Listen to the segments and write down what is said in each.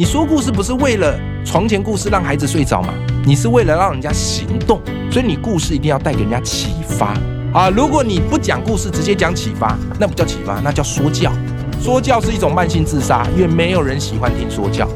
你说故事不是为了床前故事让孩子睡着吗？你是为了让人家行动，所以你故事一定要带给人家启发啊！如果你不讲故事，直接讲启发，那不叫启发，那叫说教。说教是一种慢性自杀，因为没有人喜欢听说教。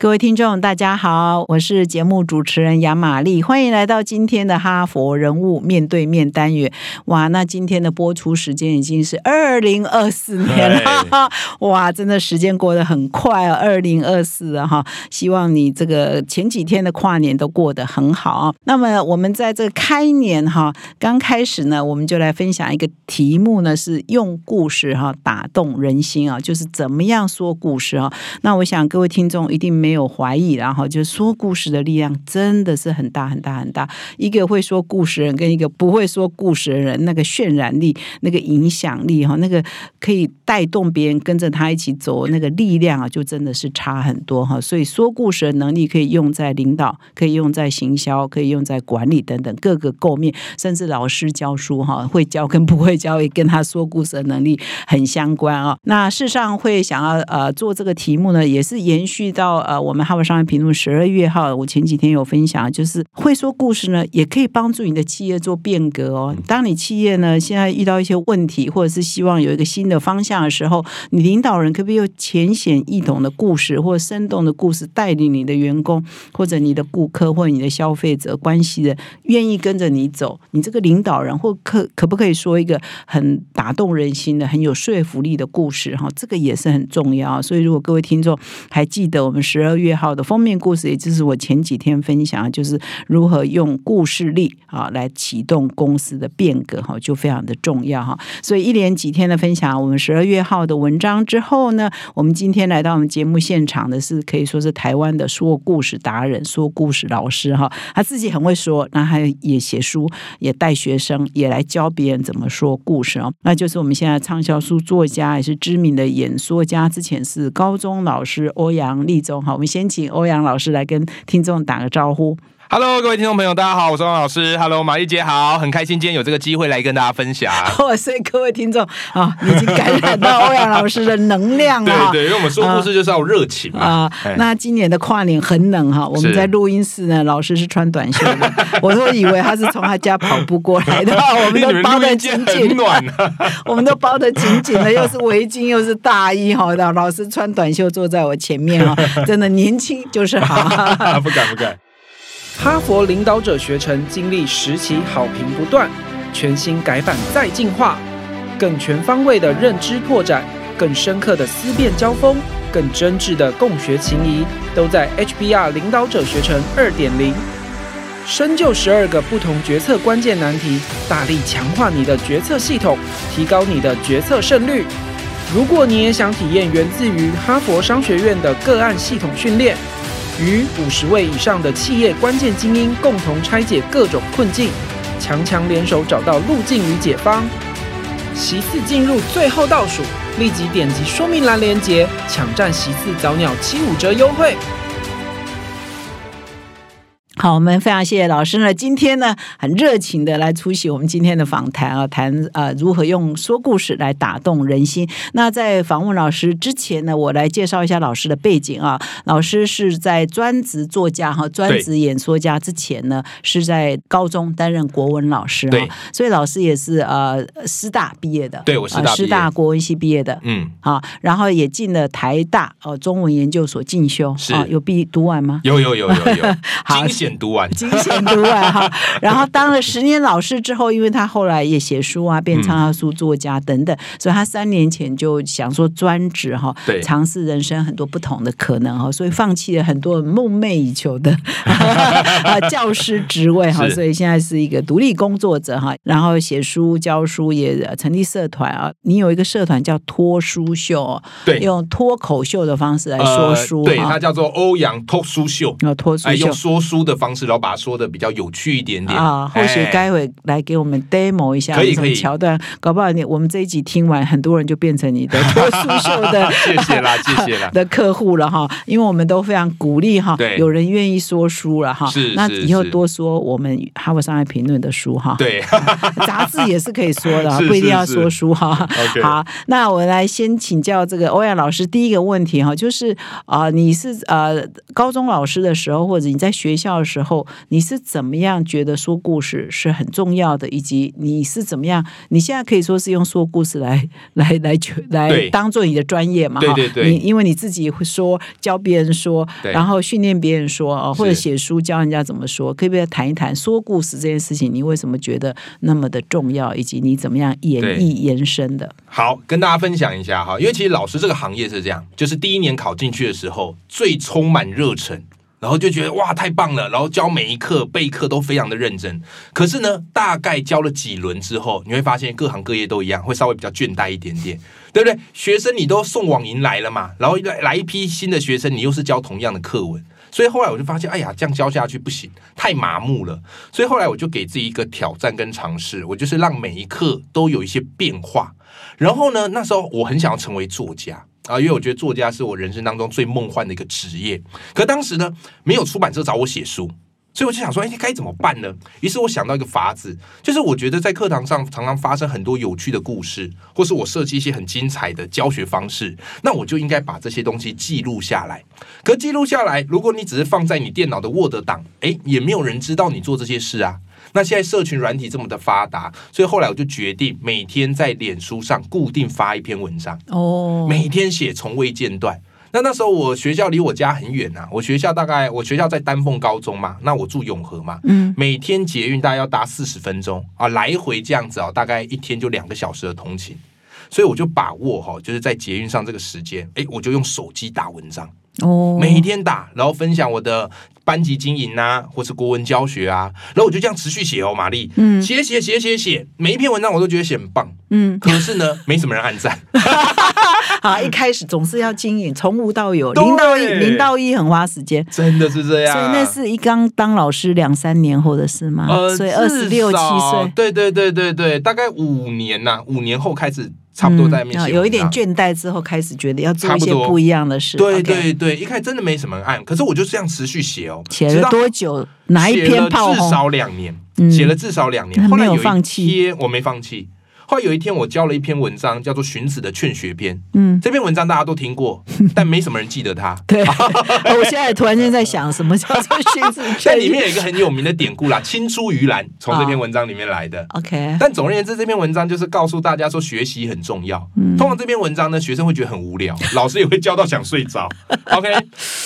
各位听众，大家好，我是节目主持人杨玛丽，欢迎来到今天的哈佛人物面对面单元。哇，那今天的播出时间已经是二零二四年了，哇，真的时间过得很快啊！二零二四啊，哈，希望你这个前几天的跨年都过得很好啊。那么我们在这个开年哈，刚开始呢，我们就来分享一个题目呢，是用故事哈打动人心啊，就是怎么样说故事啊。那我想各位听众一定没。没有怀疑，然后就说故事的力量真的是很大很大很大。一个会说故事人跟一个不会说故事的人，那个渲染力、那个影响力哈，那个可以带动别人跟着他一起走，那个力量啊，就真的是差很多哈。所以说故事的能力可以用在领导，可以用在行销，可以用在管理等等各个构面，甚至老师教书哈，会教跟不会教也跟他说故事的能力很相关啊。那事实上会想要呃做这个题目呢，也是延续到呃。我们哈佛商业评论十二月号，我前几天有分享，就是会说故事呢，也可以帮助你的企业做变革哦。当你企业呢现在遇到一些问题，或者是希望有一个新的方向的时候，你领导人可不可以用浅显易懂的故事，或生动的故事，带领你的员工，或者你的顾客，或者你的消费者关系的，愿意跟着你走？你这个领导人或可可不可以说一个很打动人心的、很有说服力的故事？哈，这个也是很重要。所以，如果各位听众还记得我们十二。二月号的封面故事，也就是我前几天分享，就是如何用故事力啊来启动公司的变革哈，就非常的重要哈。所以一连几天的分享，我们十二月号的文章之后呢，我们今天来到我们节目现场的是可以说是台湾的说故事达人、说故事老师哈。他自己很会说，那他也写书，也带学生，也来教别人怎么说故事哦。那就是我们现在畅销书作家，也是知名的演说家，之前是高中老师欧阳立中哈。我们先请欧阳老师来跟听众打个招呼。Hello，各位听众朋友，大家好，我是欧阳老师。Hello，马丽姐好，很开心今天有这个机会来跟大家分享。哇 塞，各位听众啊，已经感染到欧阳老师的能量了。对对，因为我们说故事就是要热情啊。那今年的跨年很冷哈，我们在录音室呢，老师是穿短袖的，我都以为他是从他家跑步过来的。我们都包的紧紧，暖我们都包的紧紧的，又是围巾又是大衣哈。老师穿短袖坐在我前面啊，真的年轻就是好。不敢不敢。哈佛领导者学程经历十期好评不断，全新改版再进化，更全方位的认知拓展，更深刻的思辨交锋，更真挚的共学情谊，都在 HBR 领导者学程二点零。深究十二个不同决策关键难题，大力强化你的决策系统，提高你的决策胜率。如果你也想体验源自于哈佛商学院的个案系统训练。与五十位以上的企业关键精英共同拆解各种困境，强强联手找到路径与解方。席次进入最后倒数，立即点击说明栏链接，抢占席次早鸟七五折优惠。好，我们非常谢谢老师呢。今天呢，很热情的来出席我们今天的访谈啊，谈呃如何用说故事来打动人心。那在访问老师之前呢，我来介绍一下老师的背景啊。老师是在专职作家哈，专职演说家之前呢，是在高中担任国文老师啊。所以老师也是呃师大毕业的，对我师大师大国文系毕业的，嗯，好，然后也进了台大哦中文研究所进修，啊有毕读完吗？有有有有有，好。读完，精选读完哈，然后当了十年老师之后，因为他后来也写书啊，变畅销书作家等等，所以他三年前就想说专职哈，尝试人生很多不同的可能哈，所以放弃了很多梦寐以求的啊 教师职位哈，所以现在是一个独立工作者哈，然后写书教书也成立社团啊，你有一个社团叫脱书秀，对，用脱口秀的方式来说书，对，它叫做欧阳脱书秀，脱书秀，用说书的。方式，然后把它说的比较有趣一点点。啊，或许哎待会来给我们 demo 一下这种可以。可以桥段，搞不好你我们这一集听完，很多人就变成你的脱书秀的谢谢啦，谢谢啦。的客户了哈，因为我们都非常鼓励哈对，有人愿意说书了哈是，是那以后多说我们哈佛商业评论的书哈，对，杂志也是可以说的不一定要说书哈。OK 好，那我来先请教这个欧阳老师第一个问题哈，就是啊、你是呃高中老师的时候，或者你在学校的时候，你是怎么样觉得说故事是很重要的，以及你是怎么样？你现在可以说是用说故事来来来来当做你的专业嘛？对对对你因为你自己会说，教别人说，然后训练别人说哦，或者写书教人家怎么说，可不可以谈一谈说故事这件事情？你为什么觉得那么的重要，以及你怎么样演绎延伸的？好，跟大家分享一下哈，因为其实老师这个行业是这样，就是第一年考进去的时候，最充满热忱。然后就觉得哇太棒了，然后教每一课备课都非常的认真。可是呢，大概教了几轮之后，你会发现各行各业都一样，会稍微比较倦怠一点点，对不对？学生你都送网银来了嘛，然后来来一批新的学生，你又是教同样的课文，所以后来我就发现，哎呀，这样教下去不行，太麻木了。所以后来我就给自己一个挑战跟尝试，我就是让每一课都有一些变化。然后呢，那时候我很想要成为作家啊，因为我觉得作家是我人生当中最梦幻的一个职业。可当时呢，没有出版社找我写书。所以我就想说，哎，该怎么办呢？于是我想到一个法子，就是我觉得在课堂上常常发生很多有趣的故事，或是我设计一些很精彩的教学方式，那我就应该把这些东西记录下来。可记录下来，如果你只是放在你电脑的 Word 档，哎，也没有人知道你做这些事啊。那现在社群软体这么的发达，所以后来我就决定每天在脸书上固定发一篇文章，哦，每天写，从未间断。那那时候我学校离我家很远啊，我学校大概我学校在丹凤高中嘛，那我住永和嘛，嗯，每天捷运大概要搭四十分钟啊，来回这样子哦，大概一天就两个小时的通勤，所以我就把握哈、就是在捷运上这个时间，哎，我就用手机打文章，哦，每天打，然后分享我的班级经营啊，或是国文教学啊，然后我就这样持续写哦，玛丽，嗯。写写写写写，每一篇文章我都觉得写很棒，嗯，可是呢，没什么人按赞，好，一开始总是要经营，从无到有，零到一，零到一很花时间。真的是这样，所以那是一刚当老师两三年后的事吗？呃，所以二十六七岁，对对对对对，大概五年呐、五年后开始差不多在那边写、嗯有一点。倦怠之后，开始觉得要做一些不一样的事。对对对，一开始真的没什么人按，可是我就这样持续写哦，写了多久？哪一写了篇炮至少？两年，嗯写了至少两年。后来有一放弃天我没放弃。后来有一天，我教了一篇文章，叫做《荀子的劝学篇》。嗯，这篇文章大家都听过，但没什么人记得它。对。我现在突然间在想，什么叫做荀子在劝里面有一个很有名的典故啦，“青出于蓝”，从这篇文章里面来的。？OK，但总而言之，这篇文章就是告诉大家说学习很重要。嗯通常这篇文章呢，学生会觉得很无聊，老师也会教到想睡着。OK，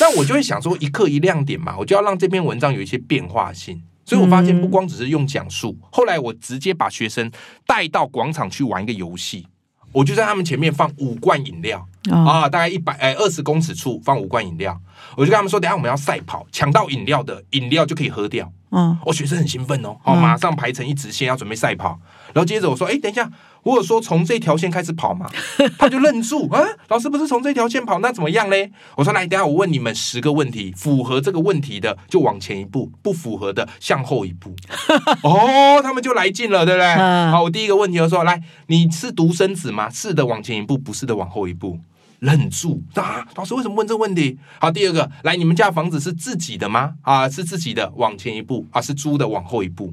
但我就会想说，一课一亮点嘛，我就要让这篇文章有一些变化性。所以我发现不光只是用讲述，后来我直接把学生带到广场去玩一个游戏，我就在他们前面放五罐饮料。哦，啊，大概一百哎二十公尺处放五罐饮料，我就跟他们说，等下我们要赛跑，抢到饮料的饮料就可以喝掉。嗯，哦，学生很兴奋哦，好、哦马上排成一直线要准备赛跑。然后接着我说，哎，等一下，我有说从这条线开始跑吗？他就愣住啊，老师不是从这条线跑，那怎么样嘞？我说来，等一下我问你们十个问题，符合这个问题的就往前一步，不符合的向后一步。哦，他们就来劲了，对不对？嗯 好，我第一个问题就说，来，你是独生子吗？是的，往前一步；不是的，往后一步。愣住啊！老师为什么问这个问题？好，第二个，来，你们家房子是自己的吗？啊，是自己的，往前一步啊，是租的，往后一步。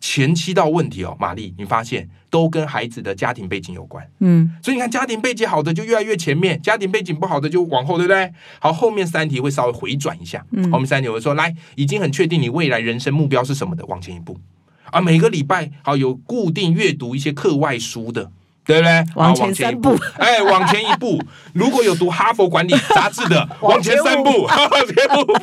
前七道问题哦，玛丽，你发现都跟孩子的家庭背景有关。嗯，所以你看，家庭背景好的就越来越前面，家庭背景不好的就往后，对不对？好，后面三题会稍微回转一下。嗯后面三题我会说，来，已经很确定你未来人生目标是什么的，往前一步。啊，每个礼拜好有固定阅读一些课外书的。对不对？往前一三步，哎，往前一步。如果有读哈佛管理杂志的，往前三步，往前步，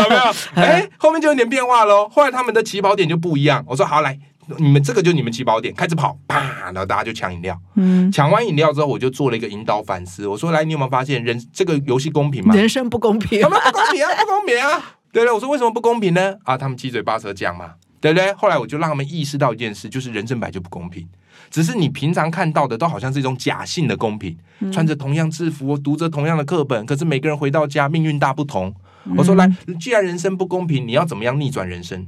有没有？哎，后面就有点变化喽。后来他们的起跑点就不一样。我说好，来，你们这个就你们起跑点，开始跑，啪，然后大家就抢饮料。嗯，抢完饮料之后，我就做了一个引导反思。我说：“来，你有没有发现人这个游戏公平吗？人生不公平他。们不公平啊，不公平啊！对不对？我说为什么不公平呢？啊，他们七嘴八舌讲嘛，对不对？后来我就让他们意识到一件事，就是人生本来就不公平，只是你平常看到的都好像是一种假性的公平，穿着同样制服，读着同样的课本，可是每个人回到家命运大不同。我说来，既然人生不公平，你要怎么样逆转人生？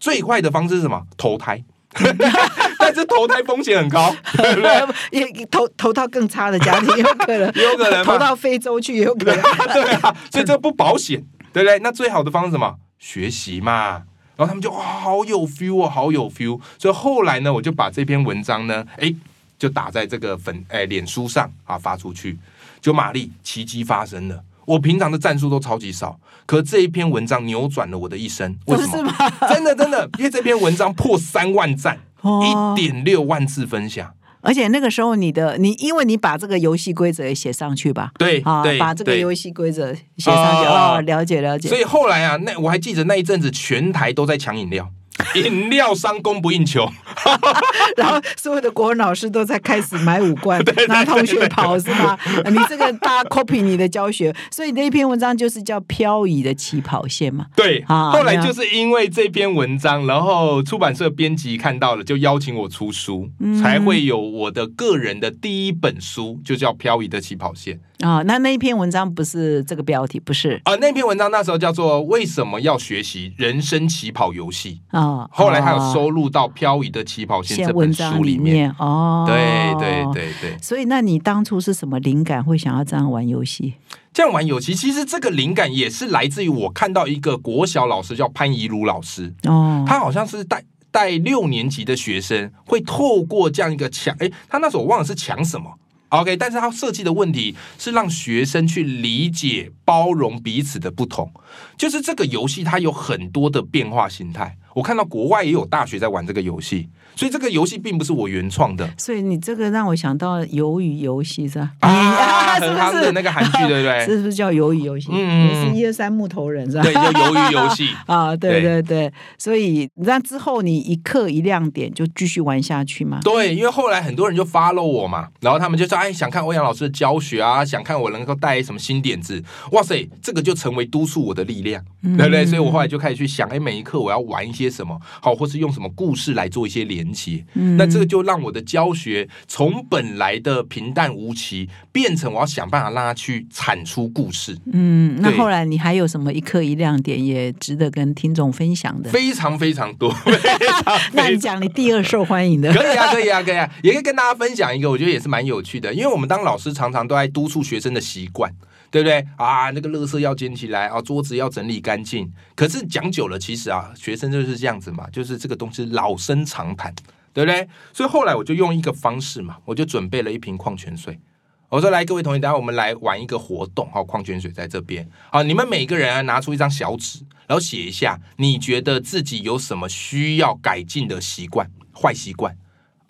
最快的方式是什么？投胎。但是投胎风险很高，对不对？也投投到更差的家庭，有可能，有可能投到非洲去，也有可能。对啊，所以这不保险，对不对？那最好的方式是什么？学习嘛。然后他们就哇，好有 feel 哦，好有 feel。所以后来呢，我就把这篇文章呢，哎，就打在这个粉哎脸书上啊，发出去。就玛丽奇迹发生了。我平常的战术都超级少，可这一篇文章扭转了我的一生。为什么？真的真的，因为这篇文章破三万赞，哦一点六万次分享。而且那个时候你的你，因为你把这个游戏规则也写上去吧，对啊，对，把这个游戏规则写上去啊哦，了解了解。所以后来啊，那我还记得那一阵子，全台都在抢饮料，饮料商供不应求。然后所有的国文老师都在开始买五罐，拿同学跑是吗？你这个大家 copy 你的教学，所以那一篇文章就是叫《漂移的起跑线》嘛。对，啊后来就是因为这篇文章，然后出版社编辑看到了，就邀请我出书，嗯才会有我的个人的第一本书，就叫《漂移的起跑线》啊、那那一篇文章不是这个标题，不是啊、那篇文章那时候叫做《为什么要学习人生起跑游戏》，啊。后来还有哦收录到《漂移的起跑线》写这本书里面。哦。对对。对对，所以，那你当初是什么灵感会想要这样玩游戏？这样玩游戏，其实这个灵感也是来自于我看到一个国小老师叫潘怡如老师，哦，他好像是带带六年级的学生，会透过这样一个抢，哎，他那时候我忘了是抢什么。OK，但是他设计的问题是让学生去理解、包容彼此的不同。就是这个游戏它有很多的变化形态。我看到国外也有大学在玩这个游戏，所以这个游戏并不是我原创的所以你这个让我想到鱿鱼游戏是吧？啊，是很不是夯的那个韩剧，对不对？是不是叫鱿鱼游戏？嗯也是一二三木头人是吧？对，叫鱿鱼游戏。啊，对对对对，所以那之后你一刻一亮点就继续玩下去嘛？对，因为后来很多人就 follow 我嘛，然后他们就说：“哎，想看欧阳老师的教学啊，想看我能够带什么新点子。”哇塞，这个就成为督促我的力量，对不对？所以我后来就开始去想，哎，每一课我要玩一些什么，好，或是用什么故事来做一些连接。嗯那这个就让我的教学从本来的平淡无奇，变成我要想办法让他去产出故事，嗯，那后来你还有什么一刻一亮点也值得跟听众分享的？非常非常多，非常那你讲你第二受欢迎的，可以啊，可以啊，可以啊，也可以跟大家分享一个，我觉得也是蛮有趣的，因为我们当老师常常都在督促学生的习惯。对不对啊？那个垃圾要捡起来啊，桌子要整理干净。可是讲久了，其实啊，学生就是这样子嘛，就是这个东西老生常谈，对不对？所以后来我就用一个方式嘛，我就准备了一瓶矿泉水。我说来，各位同学，等下我们来玩一个活动，好，矿泉水在这边，好，你们每个人拿出一张小纸，然后写一下你觉得自己有什么需要改进的习惯、坏习惯。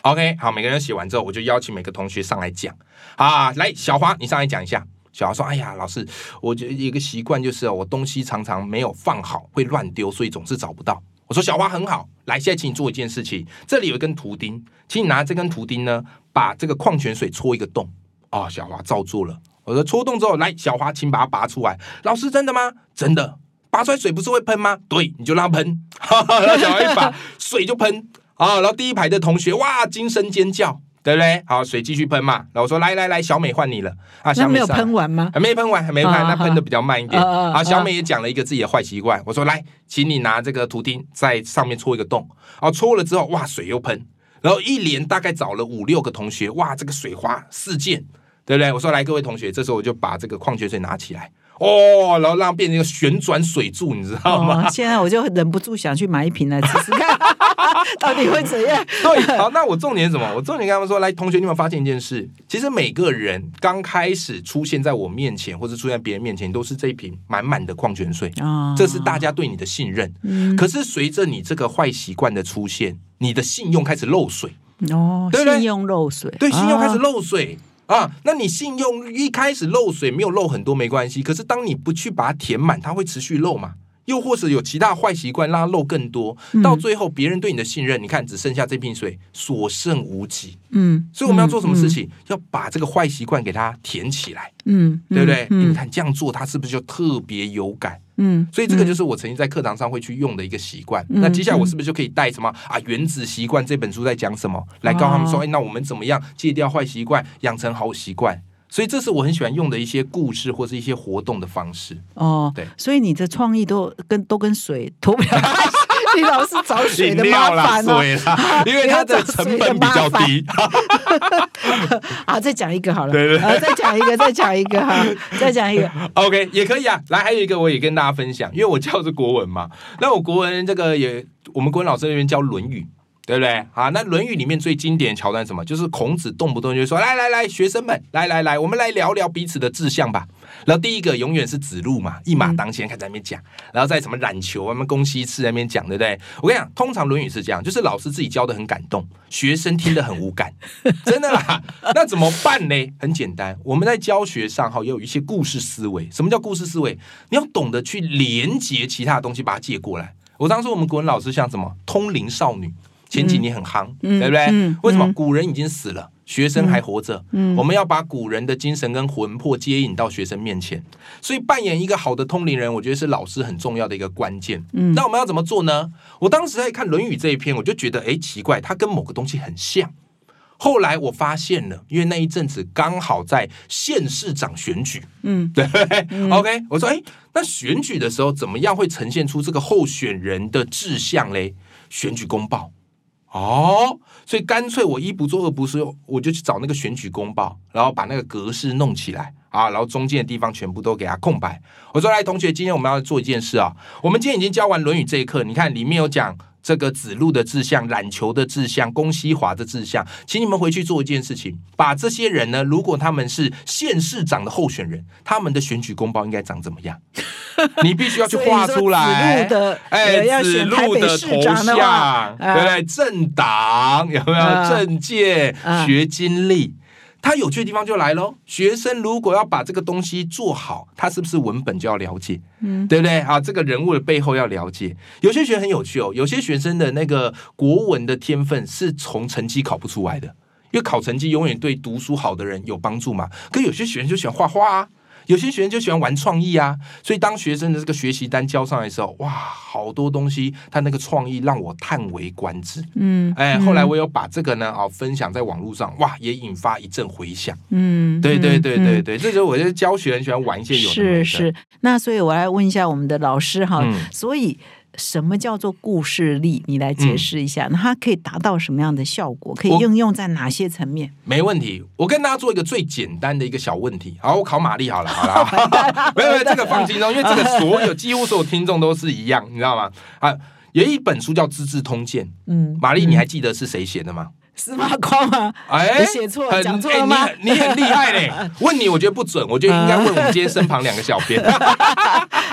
OK，好，每个人写完之后，我就邀请每个同学上来讲啊，来，小华，你上来讲一下。小华说：“哎呀，老师，我觉一个习惯就是哦我东西常常没有放好，会乱丢，所以总是找不到。”我说：“小花很好，来，现在请你做一件事情，这里有一根图钉，请你拿这根图钉呢，把这个矿泉水戳一个洞。”哦，小花照做了。我说戳洞之后，来，小花，请把它拔出来。老师，真的吗？真的。拔出来水不是会喷吗？对，你就让它喷。然后小华一拔，水就喷啊。然后第一排的同学哇，惊声尖叫，对不对？好，水继续喷嘛。然后我说来来来，小美换你了啊。小美没有喷完吗？还没喷完，还没喷，啊那喷的比较慢一点。啊啊啊好，小美也讲了一个自己的坏习惯，我说来，请你拿这个图钉在上面戳一个洞，啊，戳了之后，哇，水又喷，然后一连大概找了五六个同学，哇，这个水花四溅，对不对？我说来，各位同学，这时候我就把这个矿泉水拿起来，哦，然后让它变成一个旋转水柱，你知道吗？哦，现在我就忍不住想去买一瓶来试试看，到底会怎样？对，好，那我重点是什么？我重点跟他们说，来，同学，你有没有发现一件事？其实每个人刚开始出现在我面前，或者出现在别人面前，都是这一瓶满满的矿泉水。啊这是大家对你的信任。嗯可是随着你这个坏习惯的出现，你的信用开始漏水，哦，对对信用漏水，对，信用开始啊漏水。啊，那你信用一开始漏水没有漏很多没关系，可是当你不去把它填满，它会持续漏嘛？又或者有其他坏习惯让它漏更多，嗯到最后别人对你的信任，你看只剩下这瓶水，所剩无几。嗯，所以我们要做什么事情？要把这个坏习惯给它填起来，嗯？嗯，对不对？嗯你看这样做，它是不是就特别有感？嗯，所以这个就是我曾经在课堂上会去用的一个习惯。嗯那接下来我是不是就可以带什么啊？《原子习惯》这本书在讲什么？来告诉他们说，哦哎，那我们怎么样戒掉坏习惯，养成好习惯所以这是我很喜欢用的一些故事或是一些活动的方式。哦，对所以你的创意都跟都跟水脱不了关系，你老是找水的麻烦 因为它的成本比较低。好，再讲一个好了，对对啊，再讲一个，再讲一个哈，再讲一个，OK，也可以啊。来，还有一个我也跟大家分享，因为我教的是国文嘛，那我国文这个也，我们国文老师那边教《论语》。对不对？啊，那《论语》里面最经典的桥段什么？就是孔子动不动就说：“来来来，学生们，来来来，我们来聊聊彼此的志向吧。”然后第一个永远是子路嘛，一马当先开始在那边讲，然后再什么冉求啊、什么公西赤在那边讲，对不对？我跟你讲，通常《论语》是这样，就是老师自己教的很感动，学生听得很无感，真的啦。那怎么办呢？很简单，我们在教学上哈，也有一些故事思维。什么叫故事思维？你要懂得去连接其他的东西，把它借过来。我当时我们国文老师像什么通灵少女。前几年很夯，嗯对不对？嗯为什么嗯古人已经死了，学生还活着？嗯我们要把古人的精神跟魂魄接引到学生面前，所以扮演一个好的通灵人，我觉得是老师很重要的一个关键。嗯那我们要怎么做呢？我当时在看《论语》这一篇，我就觉得，哎，奇怪，它跟某个东西很像。后来我发现了，因为那一阵子刚好在县市长选举，嗯 对不对、o k 我说，哎，那选举的时候怎么样会呈现出这个候选人的志向嘞？选举公报。哦，所以干脆我一不做二不休，我就去找那个选举公报，然后把那个格式弄起来啊，然后中间的地方全部都给它空白。我说来，同学，今天我们要做一件事啊，我们今天已经教完《论语》这一课，你看里面有讲这个子路的志向、冉求的志向、公西华的志向，请你们回去做一件事情，把这些人呢，如果他们是县市长的候选人，他们的选举公报应该长怎么样？你必须要去画出来。子路的哎，子路的头像，对不对？政党有没有啊政界、啊学经历？它有趣的地方就来喽。学生如果要把这个东西做好，他是不是文本就要了解？嗯对不对？啊，这个人物的背后要了解。有些学生很有趣哦，有些学生的那个国文的天分是从成绩考不出来的，因为考成绩永远对读书好的人有帮助嘛。可有些学生就喜欢画画啊。有些学生就喜欢玩创意啊，所以当学生的这个学习单交上来的时候，哇，好多东西，他那个创意让我叹为观止。嗯，哎，后来我有把这个呢，哦，分享在网络上，哇，也引发一阵回响。嗯，对对对对嗯。对，这时候我就教学很喜欢玩一些有的没的。是是，那所以我来问一下我们的老师哈，嗯。所以什么叫做故事力？你来解释一下，那它可以达到什么样的效果？可以应用在哪些层面？没问题，我跟大家做一个最简单的一个小问题。好，我考玛丽好了，好了，没有没有，这个放轻松，因为这个所有几乎所有听众都是一样，你知道吗？啊，有一本书叫《资治通鉴》，嗯，玛丽，你还记得是谁写的吗？司马光吗？哎我写错了讲错了吗哎你很你很厉害嘞！问你，我觉得不准，我觉得应该问我们今天身旁两个小编。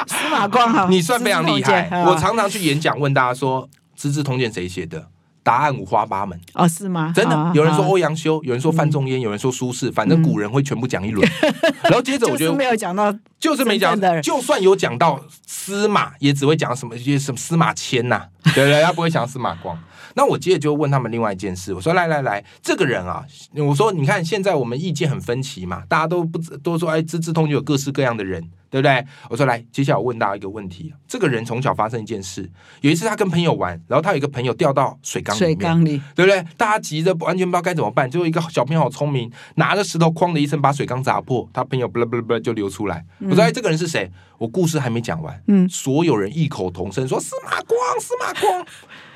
司马光好，你算非常厉害。我常常去演讲，问大家说《资治通鉴》谁写的？答案五花八门，哦是吗？真的好。有人说欧阳修，有人说范仲淹，有人说苏轼，反正古人会全部讲一轮。然后接着我觉 得就没有讲到就是没讲就算有讲到司马，也只会讲什么什么司马迁呐、对不对？他不会讲司马光。那我接着就问他们另外一件事，我说来来来，这个人啊，我说你看现在我们意见很分歧嘛，大家都不都说哎，资治通就有各式各样的人，对不对？我说来，接下来我问大家一个问题，这个人从小发生一件事，有一次他跟朋友玩，然后他有一个朋友掉到水缸里面，水缸里，对不对？大家急着完全不知道该怎么办，最后一个小朋友好聪明，拿着石头哐的一声把水缸砸破，他朋友不啦不啦不啦就流出来。我说：“哎，这个人是谁？”我故事还没讲完，嗯所有人异口同声说：“司马光，司马光。”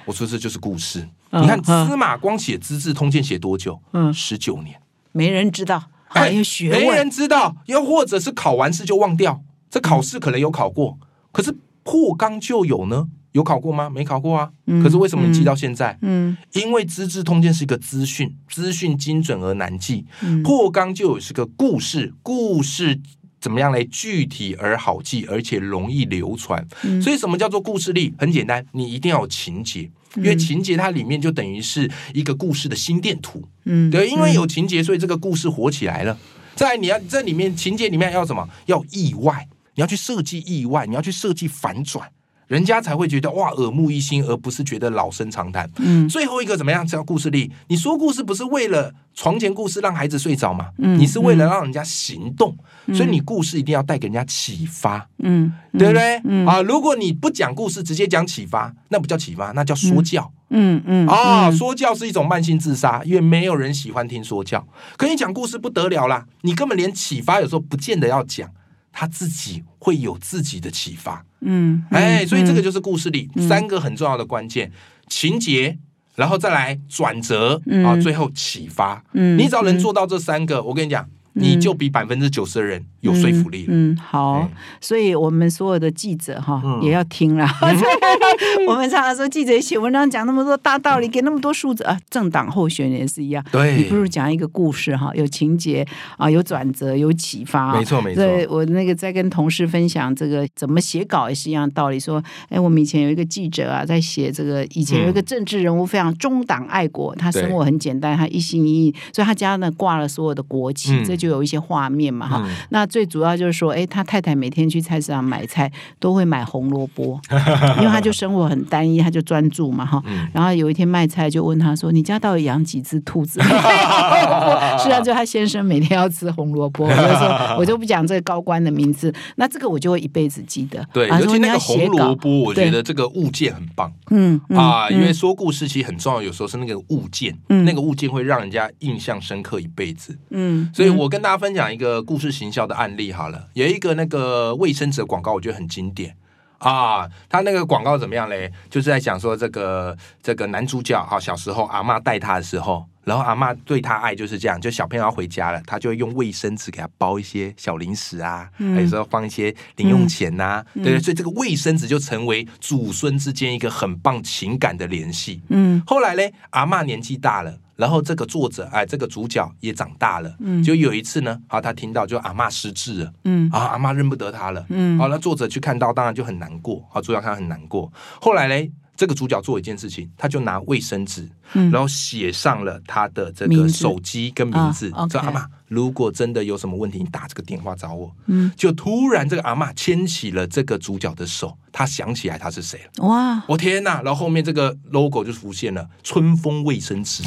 我说：“这就是故事。嗯你看嗯司马光写《资治通鉴》写多久？嗯十九年。没人知道，还有学哎没，人知道，又或者是考完试就忘掉。这考试可能有考过，可是破缸就有呢？有考过吗？没考过啊。嗯可是为什么你记到现在？嗯因为《资治通鉴》是一个资讯，资讯精准而难记。嗯破缸就有是个故事，故事怎么样来？具体而好记，而且容易流传。嗯所以什么叫做故事力？很简单，你一定要有情节，因为情节它里面就等于是一个故事的心电图。嗯，对，因为有情节，所以这个故事火起来了。再来，你要这里面情节里面要什么？要意外，你要去设计意外，你要去设计反转，人家才会觉得哇耳目一新，而不是觉得老生常谈。嗯最后一个怎么样？叫故事力。你说故事不是为了床前故事让孩子睡着嘛？嗯你是为了让人家行动，所以你故事一定要带给人家启发，嗯，对不对？嗯啊，如果你不讲故事，直接讲启发，那不叫启发，那叫说教。嗯嗯啊，嗯说教是一种慢性自杀，因为没有人喜欢听说教。可你讲故事不得了啦，你根本连启发有时候不见得要讲，他自己会有自己的启发。嗯，哎，所以这个就就是故事里三个很重要的关键：情节，然后再来转折嗯。啊，最后启发。嗯你只要能做到这三个，我跟你讲，你就比百分之九十的人有说服力了。嗯，好哎，所以我们所有的记者哈嗯也要听了。我们常常说记者写文章讲那么多大道理，给那么多数字啊，政党候选人也是一样。对你不如讲一个故事哈，有情节啊，有转折，有启发。没错没错对我那个在跟同事分享这个怎么写稿也是一样道理。说，哎，我们以前有一个记者啊，在写这个，以前有一个政治人物非常中党爱国，他生活很简单，他一心一意，所以他家呢挂了所有的国旗，嗯这就有一些画面嘛哈。嗯那最主要就是说，哎，他太太每天去菜市场买菜都会买红萝卜，因为他就生活很单一，他就专注嘛哈。嗯然后有一天卖菜就问他说：“你家到底养几只兔子？” 是啊，就他先生每天要吃红萝卜，我就说我就不讲这个高官的名字，那这个我就会一辈子记得。对，啊尤其那个红萝卜，我觉得这个物件很棒。嗯嗯啊，因为嗯说故事其实很重要，有时候是那个物件，嗯那个物件会让人家印象深刻一辈子。嗯，所以我跟大家分享一个故事行销的案例好了，有一个那个卫生纸的广告，我觉得很经典。啊，他那个广告怎么样嘞？就是在讲说这个这个男主角哈，小时候阿嬷带他的时候，然后阿嬷对他爱就是这样，就小朋友要回家了，他就会用卫生纸给他包一些小零食啊，嗯还有时候放一些零用钱呐、嗯对对，所以这个卫生纸就成为祖孙之间一个很棒情感的联系。嗯后来嘞，阿嬷年纪大了，然后这个作者哎，这个主角也长大了，嗯就有一次呢，啊，他听到就阿嬷失智了，嗯啊，阿妈认不得他了，嗯好，那作者去看到，当然就很难过，啊，主角看到很难过。后来嘞，这个主角做一件事情，他就拿卫生纸，嗯然后写上了他的这个手机跟名字，啊，OK 说阿妈，如果真的有什么问题，你打这个电话找我。嗯，就突然这个阿妈牵起了这个主角的手，他想起来他是谁了。哇，我、天呐！然后后面这个 logo 就浮现了“春风卫生纸”。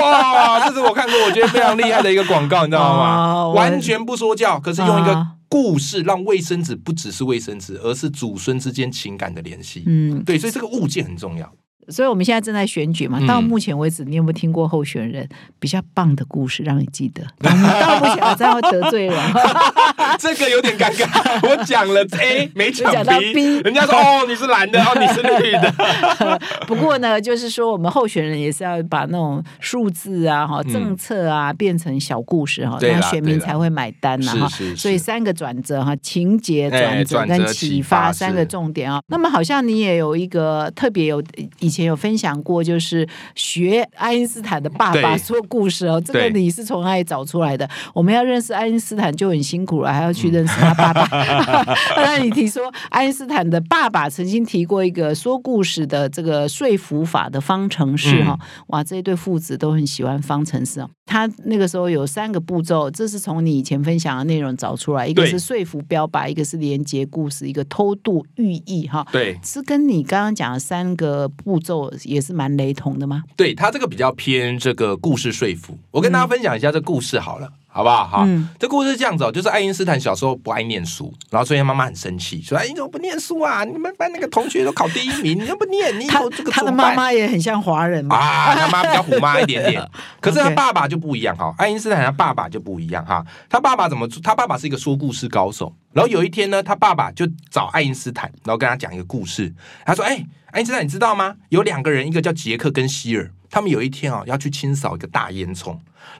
哇，这是我看过我觉得非常厉害的一个广告，你知道吗？完全不说教，可是用一个啊故事让卫生纸不只是卫生纸，而是祖孙之间情感的联系。嗯，对，所以这个物件很重要。所以我们现在正在选举嘛，嗯到目前为止，你有没有听过候选人比较棒的故事让你记得？到目前好像会得罪人。这个有点尴尬，我讲了 A 没讲讲到 B，B 人家说哦你是蓝的，哦你是绿的。不过呢，就是说我们候选人也是要把那种数字啊、哈嗯政策啊变成小故事哈，对啦那选民才会买单呐哈。所以三个转折哈，情节哎转折跟启发三个重点啊。那么好像你也有一个特别有以前有分享过，就是学爱因斯坦的爸爸说故事哦。这个你是从哪里找出来的？我们要认识爱因斯坦就很辛苦了，还要去认识他爸爸。那你提说爱因斯坦的爸爸曾经提过一个说故事的这个说服法的方程式哈、嗯哇，这一对父子都很喜欢方程式哦。他那个时候有三个步骤，这是从你以前分享的内容找出来，一个是说服标靶，一个是连接故事，一个偷渡寓意哈。对是跟你刚刚讲的三个步骤也是蛮雷同的吗？对，他这个比较偏这个故事说服。我跟大家分享一下这故事好了。好不好？哈、嗯这故事是这样子哦，就是爱因斯坦小时候不爱念书，然后所以他妈妈很生气，说：“哎，你怎么不念书啊？你们班那个同学都考第一名，你又不念，你以后这个他的妈妈也很像华人嘛。啊，他妈比较虎妈一点点，可是他爸爸就不一样哈。爱因斯坦他爸爸就不一样哈，他爸爸怎么？他爸爸是一个说故事高手。然后有一天呢，他爸爸就找爱因斯坦，然后跟他讲一个故事。他说：“哎，爱因斯坦，你知道吗？有两个人，一个叫杰克跟希尔，他们有一天啊、要去清扫一个大烟囱。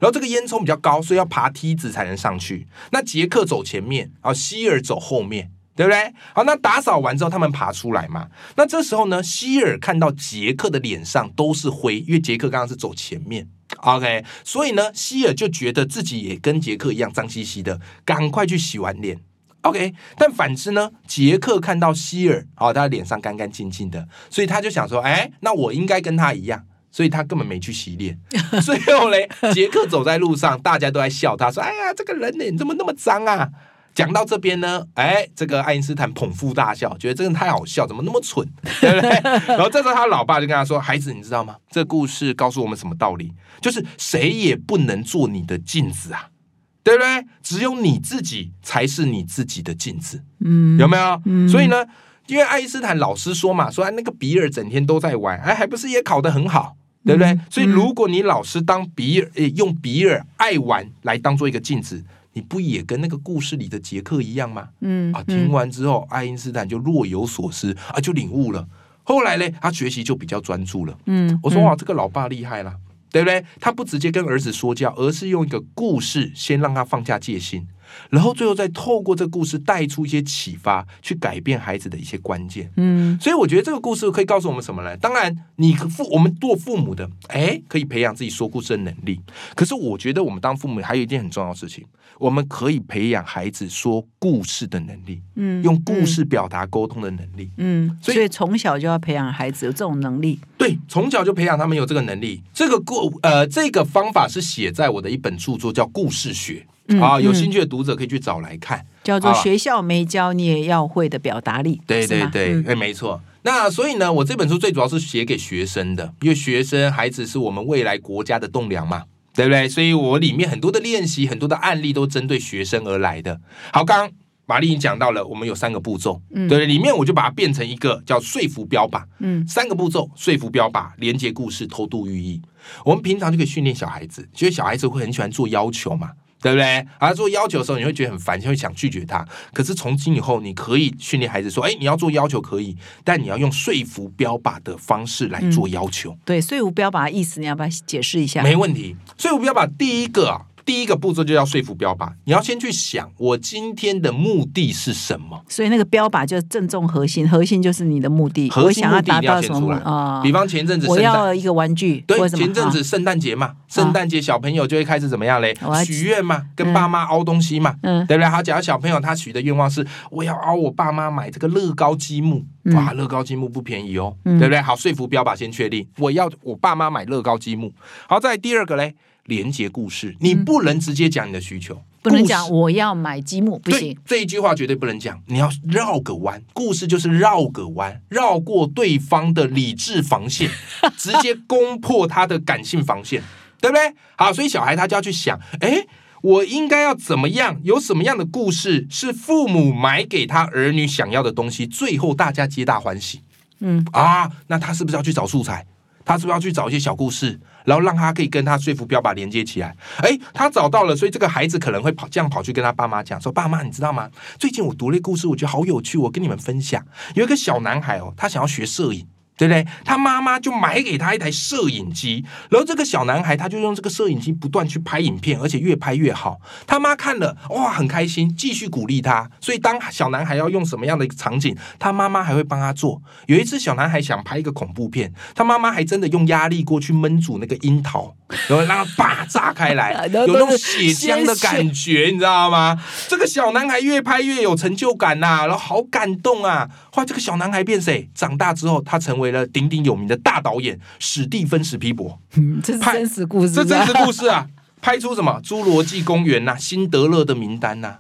然后这个烟囱比较高，所以要爬梯子才能上去。那杰克走前面，然后希尔走后面。”对不对？好，那打扫完之后，他们爬出来嘛。那这时候呢，希尔看到杰克的脸上都是灰，因为杰克刚刚是走前面。OK，所以呢，希尔就觉得自己也跟杰克一样脏兮兮的，赶快去洗完脸。OK，但反之呢，杰克看到希尔，哦，他脸上干干净净的，所以他就想说，哎，那我应该跟他一样。所以他根本没去洗脸，最后嘞，杰克走在路上，大家都在笑他，说：“哎呀，这个人呢，你怎么那么脏啊？”讲到这边呢，哎，这个爱因斯坦捧腹大笑，觉得真的太好笑，怎么那么蠢，对不对？然后这时候他老爸就跟他说：“孩子，你知道吗？这故事告诉我们什么道理？就是谁也不能做你的镜子啊，对不对？只有你自己才是你自己的镜子，嗯，有没有？所以呢，因为爱因斯坦老师说嘛，说哎那个比尔整天都在玩，哎，还不是也考得很好。”对不对？所以如果你老是当比尔，诶，用比尔爱玩来当做一个镜子，你不也跟那个故事里的杰克一样吗？嗯啊，听完之后，爱因斯坦就若有所思啊，就领悟了。后来呢，他学习就比较专注了。嗯，我说哇，这个老爸厉害啦，对不对？他不直接跟儿子说教，而是用一个故事先让他放下戒心，然后最后再透过这个故事带出一些启发，去改变孩子的一些关键。嗯所以我觉得这个故事可以告诉我们什么呢？当然，你父我们做父母的，哎，可以培养自己说故事的能力。可是我觉得我们当父母还有一件很重要的事情，我们可以培养孩子说故事的能力，嗯用故事表达沟通的能力。嗯，所以所以从小就要培养孩子有这种能力。对，从小就培养他们有这个能力。这个故呃，这个方法是写在我的一本著作叫《故事学》嗯啊，有嗯兴趣的读者可以去找来看。叫做学校没教你也要会的表达力，对对对，没错。那所以呢，我这本书最主要是写给学生的，因为学生孩子是我们未来国家的栋梁嘛，对不对？所以我里面很多的练习、很多的案例都针对学生而来的。好，刚刚玛丽已经讲到了，我们有三个步骤，嗯对对？里面我就把它变成一个叫说服标靶，嗯三个步骤：说服标靶、连接故事、偷渡寓意。我们平常就可以训练小孩子，因为小孩子会很喜欢做要求嘛，对不对？而做要求的时候，你会觉得很烦，就会想拒绝他。可是从今以后，你可以训练孩子说：“哎，你要做要求可以，但你要用说服标靶的方式来做要求，对，所以无标靶的意思，你要不要解释一下？没问题。”说服标靶第一个啊，第一个步骤就要说服标靶，你要先去想我今天的目的是什么。所以那个标靶就是正中核心，核心就是你的目的。核心目的一定要先出来啊？比方前阵子我要一个玩具，对前阵子啊圣诞节嘛，圣诞节小朋友就会开始怎么样嘞？许愿嘛，跟爸妈凹东西嘛，嗯对不对？好，假如小朋友他许的愿望是我要凹我爸妈买这个乐高积木，嗯哇，乐高积木不便宜哦，嗯对不对？好，说服标靶先确定，我要我爸妈买乐高积木。好，再第二个嘞，连接故事，你不能直接讲你的需求，嗯不能讲我要买积木，不行。这一句话绝对不能讲，你要绕个弯。故事就是绕个弯，绕过对方的理智防线，直接攻破他的感性防线，对不对？好，所以小孩他就要去想，哎，我应该要怎么样？有什么样的故事是父母买给他儿女想要的东西，最后大家皆大欢喜嗯啊？那他是不是要去找素材？他是不是要去找一些小故事，然后让他可以跟他说服标靶连接起来？哎，他找到了，所以这个孩子可能会跑这样跑去跟他爸妈讲说：“爸妈，你知道吗？最近我读了一个故事，我觉得好有趣，我跟你们分享。有一个小男孩哦，他想要学摄影。”对不对？他妈妈就买给他一台摄影机，然后这个小男孩他就用这个摄影机不断去拍影片，而且越拍越好。他妈看了哇，很开心，继续鼓励他。所以当小男孩要用什么样的场景，他妈妈还会帮他做。有一次小男孩想拍一个恐怖片，他妈妈还真的用压力锅去焖煮那个樱桃，然后让它叭炸开来，有那种血浆的感觉，你知道吗？这个小男孩越拍越有成就感呐、然后好感动啊！后来这个小男孩变谁？长大之后，他成为了鼎鼎有名的大导演史蒂芬史皮博。嗯，这是拍真实故事，这真实故事啊！拍出什么《侏罗纪公园》呐，《辛德勒的名单》呐？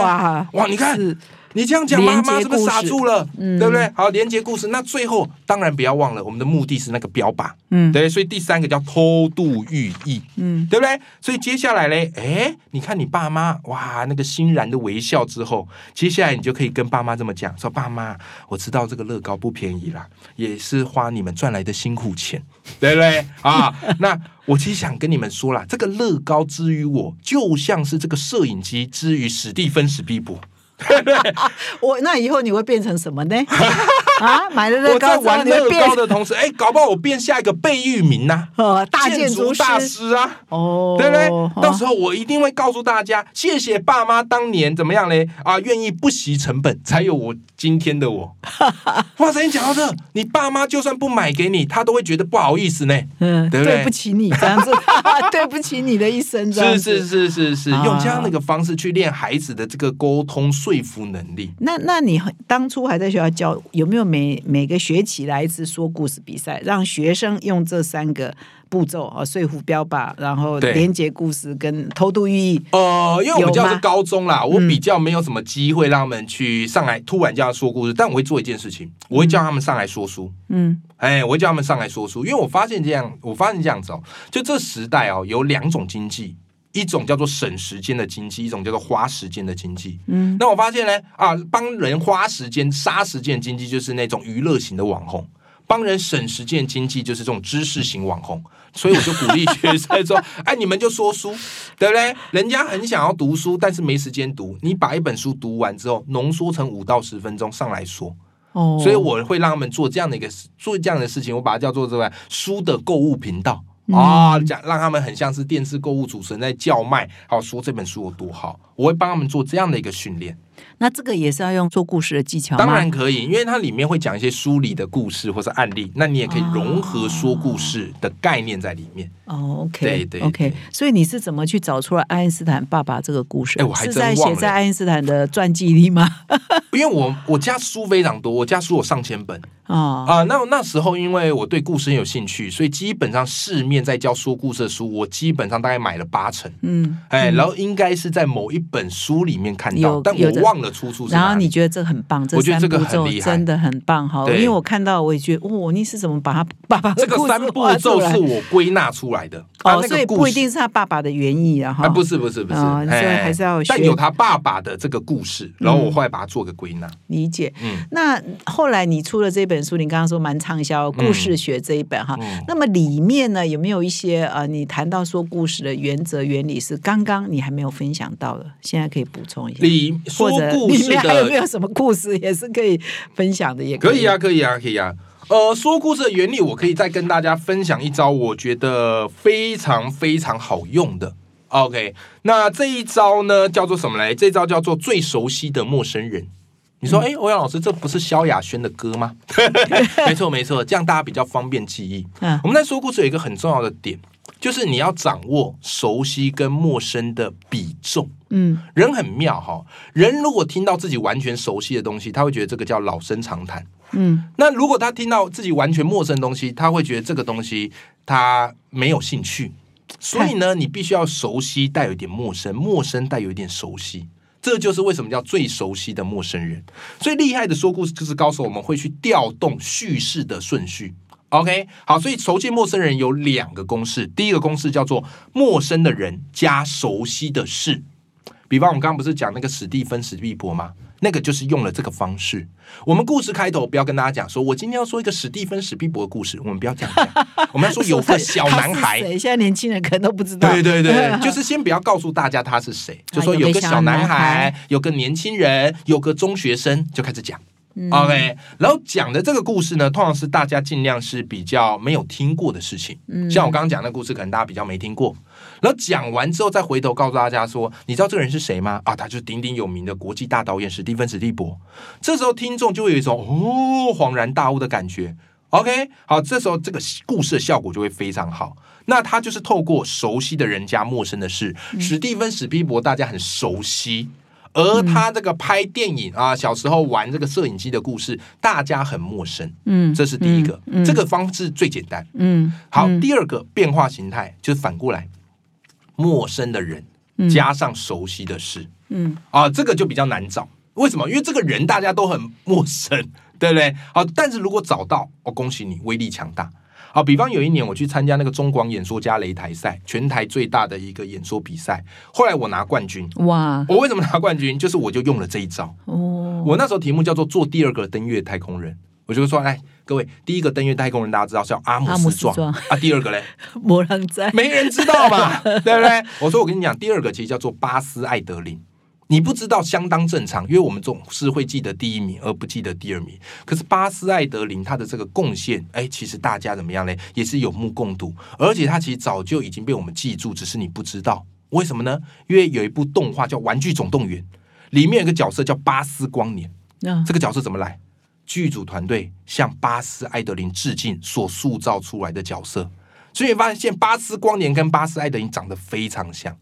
哇哇你看是你这样讲，妈妈是不是傻住了？嗯对不对？好，连接故事。那最后当然不要忘了，我们的目的是那个标靶，嗯对。所以第三个叫偷渡寓意，嗯对不对？所以接下来嘞，哎，你看你爸妈哇，那个欣然的微笑之后，接下来你就可以跟爸妈这么讲，说爸妈，我知道这个乐高不便宜啦，也是花你们赚来的辛苦钱，对不对？啊，那我其实想跟你们说啦，这个乐高之于我，就像是这个摄影机之于史蒂芬史蒂博。我那以后你会变成什么呢？啊，买了乐我在玩乐高的同时，哎，搞不好我变下一个贝聿铭呐、哦大建筑筑大师师啊。哦，对不对？哦到时候我一定会告诉大家，谢谢爸妈当年怎么样嘞？啊，愿意不惜成本，才有我今天的我。哇塞，你讲到这，你爸妈就算不买给你，他都会觉得不好意思呢。嗯，对不对不起你这样子，对不起你的一生。是是是是用这样的一个方式去练孩子的这个沟通说服能力。那那你当初还在学校教，有没有每每个学期来一次说故事比赛，让学生用这三个步骤啊，说服标靶，然后对连接故事跟偷渡寓意。呃，因为我教是高中啦，我嗯比较没有什么机会让他们去上来突然叫他说故事，但我会做一件事情，我会叫他们上来说书。嗯哎，我会叫他们上来说书，因为我发现这样，我发现这样子哦，就这时代哦，有两种经济，一种叫做省时间的经济，一种叫做花时间的经济。嗯那我发现呢，啊，帮人花时间、杀时间的经济就是那种娱乐型的网红，帮人省时间的经济就是这种知识型网红。所以我就鼓励学生说：“ 哎，你们就说书，对不对？人家很想要读书，但是没时间读。你把一本书读完之后，浓缩成五到十分钟上来说。哦，所以我会让他们做这样的一个做这样的事情，我把它叫做这个书的购物频道。嗯啊，讲让他们很像是电视购物主持人在叫卖，好说这本书有多好，我会帮他们做这样的一个训练。那这个也是要用做故事的技巧吗？当然可以，因为它里面会讲一些书里的故事或是案例，那你也可以融合说故事的概念在里面。哦，OK，对对 OK。所以你是怎么去找出来爱因斯坦爸爸这个故事？哎我还是在真忘了写在爱因斯坦的传记里吗？因为我我家书非常多，我家书有上千本哦，啊、那那时候因为我对故事很有兴趣，所以基本上市面在教说故事的书，我基本上大概买了八成。嗯，哎，然后应该是在某一本书里面看到但我忘了出处是。然后你觉得这很棒，这三我觉得这个步骤真的很棒哈，因为我看到我也觉得，哦，你是怎么把他 爸爸的这个三步骤是我归纳出来的啊，哦，所以不一定是他爸爸的原意啊，哈，啊，不是不是不是，哦所以哎还是要学。但有他爸爸的这个故事，然后我后来把它做个归纳。理解。嗯。那后来你出了这本书，你刚刚说蛮畅销，《故事学》这一本哈。嗯。那么里面呢，有没有一些呃，你谈到说故事的原则原理是刚刚你还没有分享到的，现在可以补充一下，里说或者故事里面 还有没有什么故事也是可以分享的，也以可以啊，可以啊，可以啊。呃，说故事的原理，我可以再跟大家分享一招，我觉得非常非常好用的。OK，那这一招呢，叫做什么嘞？这招叫做最熟悉的陌生人。你说，哎、欧阳老师，这不是萧亚轩的歌吗？没错，没错，这样大家比较方便记忆。嗯我们在说故事有一个很重要的点，就是你要掌握熟悉跟陌生的比重。嗯人很妙哈，人如果听到自己完全熟悉的东西，他会觉得这个叫老生常谈。嗯那如果他听到自己完全陌生的东西，他会觉得这个东西他没有兴趣。所以呢，你必须要熟悉带有一点陌生，陌生带有一点熟悉。这就是为什么叫最熟悉的陌生人。最厉害的说故事就是告诉我们会去调动叙事的顺序。OK，好，所以熟悉陌生人有两个公式，第一个公式叫做陌生的人加熟悉的事。比方我们刚刚不是讲那个史蒂芬史蒂博吗？那个就是用了这个方式。我们故事开头不要跟大家讲说，我今天要说一个史蒂芬史蒂博的故事，我们不要这样讲。我们要说 有个小男孩现在年轻人可能都不知道。对对对，就是先不要告诉大家他是谁，就说有个小男孩，有个年轻人，有个中学生，就开始讲。OK，然后讲的这个故事呢，通常是大家尽量是比较没有听过的事情。像我刚刚讲的故事，可能大家比较没听过。然后讲完之后，再回头告诉大家说，你知道这个人是谁吗？啊，他就是鼎鼎有名的国际大导演史蒂芬史蒂伯。这时候听众就会有一种哦恍然大悟的感觉。OK，好，这时候这个故事的效果就会非常好。那他就是透过熟悉的人加陌生的事，史蒂芬史蒂伯大家很熟悉。而他这个拍电影啊，小时候玩这个摄影机的故事，大家很陌生，嗯这是第一个。这个方式最简单。嗯好，第二个变化形态就是反过来，陌生的人加上熟悉的事，嗯啊，这个就比较难找。为什么？因为这个人大家都很陌生，对不对？好，但是如果找到，哦，恭喜你，威力强大。好，比方有一年我去参加那个中广演说家擂台赛，全台最大的一个演说比赛，后来我拿冠军。哇我为什么拿冠军？就是我就用了这一招。哦我那时候题目叫做做第二个登月太空人，我就说，哎，各位，第一个登月太空人大家知道是叫阿姆斯壮啊，第二个嘞，魔人在没人知道嘛，对不对？我说我跟你讲，第二个其实叫做巴斯艾德林。你不知道相当正常，因为我们总是会记得第一名而不记得第二名。可是巴斯艾德林他的这个贡献，哎，其实大家怎么样嘞，也是有目共睹，而且他其实早就已经被我们记住，只是你不知道。为什么呢？因为有一部动画叫《玩具总动员》，里面有个角色叫巴斯光年。嗯这个角色怎么来？剧组团队向巴斯艾德林致敬所塑造出来的角色，所以你发现巴斯光年跟巴斯艾德林长得非常像。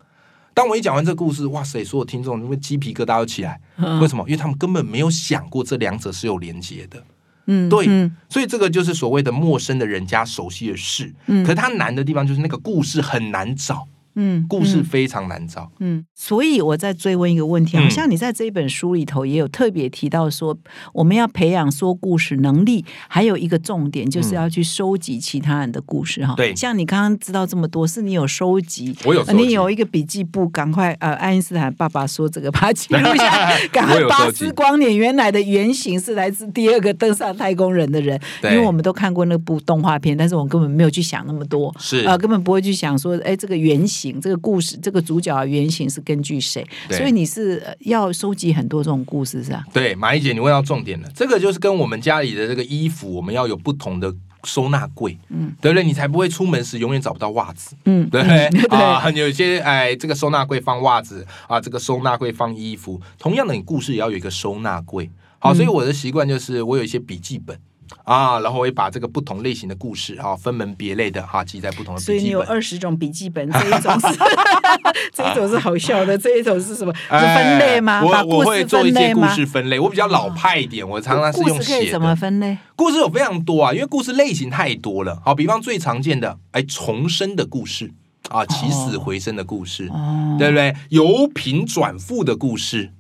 当我一讲完这个故事，哇塞，所有听众因为鸡皮疙瘩都起来。为什么？因为他们根本没有想过这两者是有连接的。嗯，对嗯所以这个就是所谓的陌生的人家熟悉的事。嗯可是它难的地方就是那个故事很难找，嗯，故事嗯。非常难找。嗯，所以我再追问一个问题，好嗯。像你在这一本书里头也有特别提到说，我们要培养说故事能力，还有一个重点就是要去收集其他人的故事哈。嗯对。像你刚刚知道这么多，是你有收集，我有你有一个笔记簿，赶快呃，爱因斯坦爸爸说这个，把它记录下来，赶快巴斯光年原来的原型是来自第二个登上太空人的人，因为我们都看过那部动画片，但是我们根本没有去想那么多，是。呃，根本不会去想说，哎，这个原型，这个故事，这个主角的原型是根据谁？所以你是呃要收集很多这种故事，是吧？对，马一姐，你问到重点了，这个就是跟我们家里的这个衣服，我们要有不同的收纳柜，嗯，对不对？你才不会出门时永远找不到袜子，嗯，对不对？嗯对啊，有些哎，这个收纳柜放袜子啊，这个收纳柜放衣服。同样的，你故事也要有一个收纳柜。好，所以我的习惯就是我有一些笔记本啊，然后我会把这个不同类型的故事啊，分门别类的哈、记在不同的笔记本所以你有。二十种笔记本，这一种是 这一种是好笑的，这一种是什么？是分哎类吗？把我我会故事做一些故？事分类，我比较老派一点，我常常是用写事可以怎么。分类？故事有非常多啊，因为故事类型太多了。好，比方最常见的，哎，重生的故事啊，起死回生的故事，哦，对不对？由贫转富的故事，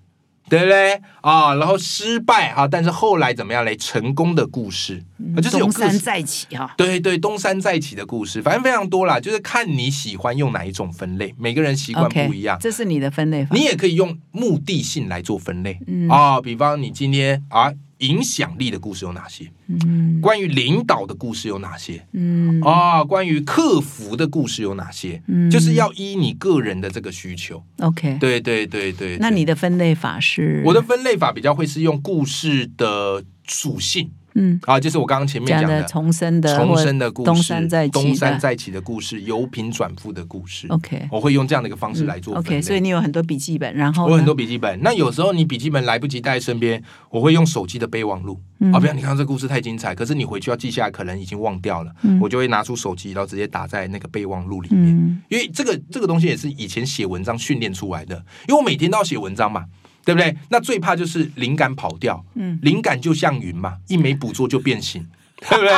对不对啊？然后失败啊，但是后来怎么样嘞？成功的故事，啊就是有东山再起哈。对对，东山再起的故事，反正非常多啦，就是看你喜欢用哪一种分类，每个人习惯不一样。这是你的分类法。你也可以用目的性来做分类嗯啊，比方你今天啊，影响力的故事有哪些？嗯关于领导的故事有哪些？嗯啊，关于客服的故事有哪些？嗯就是要依你个人的这个需求。，OK。对对对对。那你的分类法是？我的分类法比较会是用故事的属性嗯啊，就是我刚刚前面讲的重生的重生的故事、东山再起的东山再起的故事、由贫转富的故事。OK 我会用这样的一个方式来做。OK，所以你有很多笔记本，然后我有很多笔记本，那有时候你笔记本来不及带在身边，我会用手机的备忘录。嗯啊，不要你看到这故事太精彩，可是你回去要记下来，可能已经忘掉了，我就会拿出手机，然后直接打在那个备忘录里面。嗯因为这个这个东西也是以前写文章训练出来的，因为我每天都要写文章嘛，对不对？那最怕就是灵感跑掉，嗯灵感就像云嘛，一没捕捉就变形，对不对？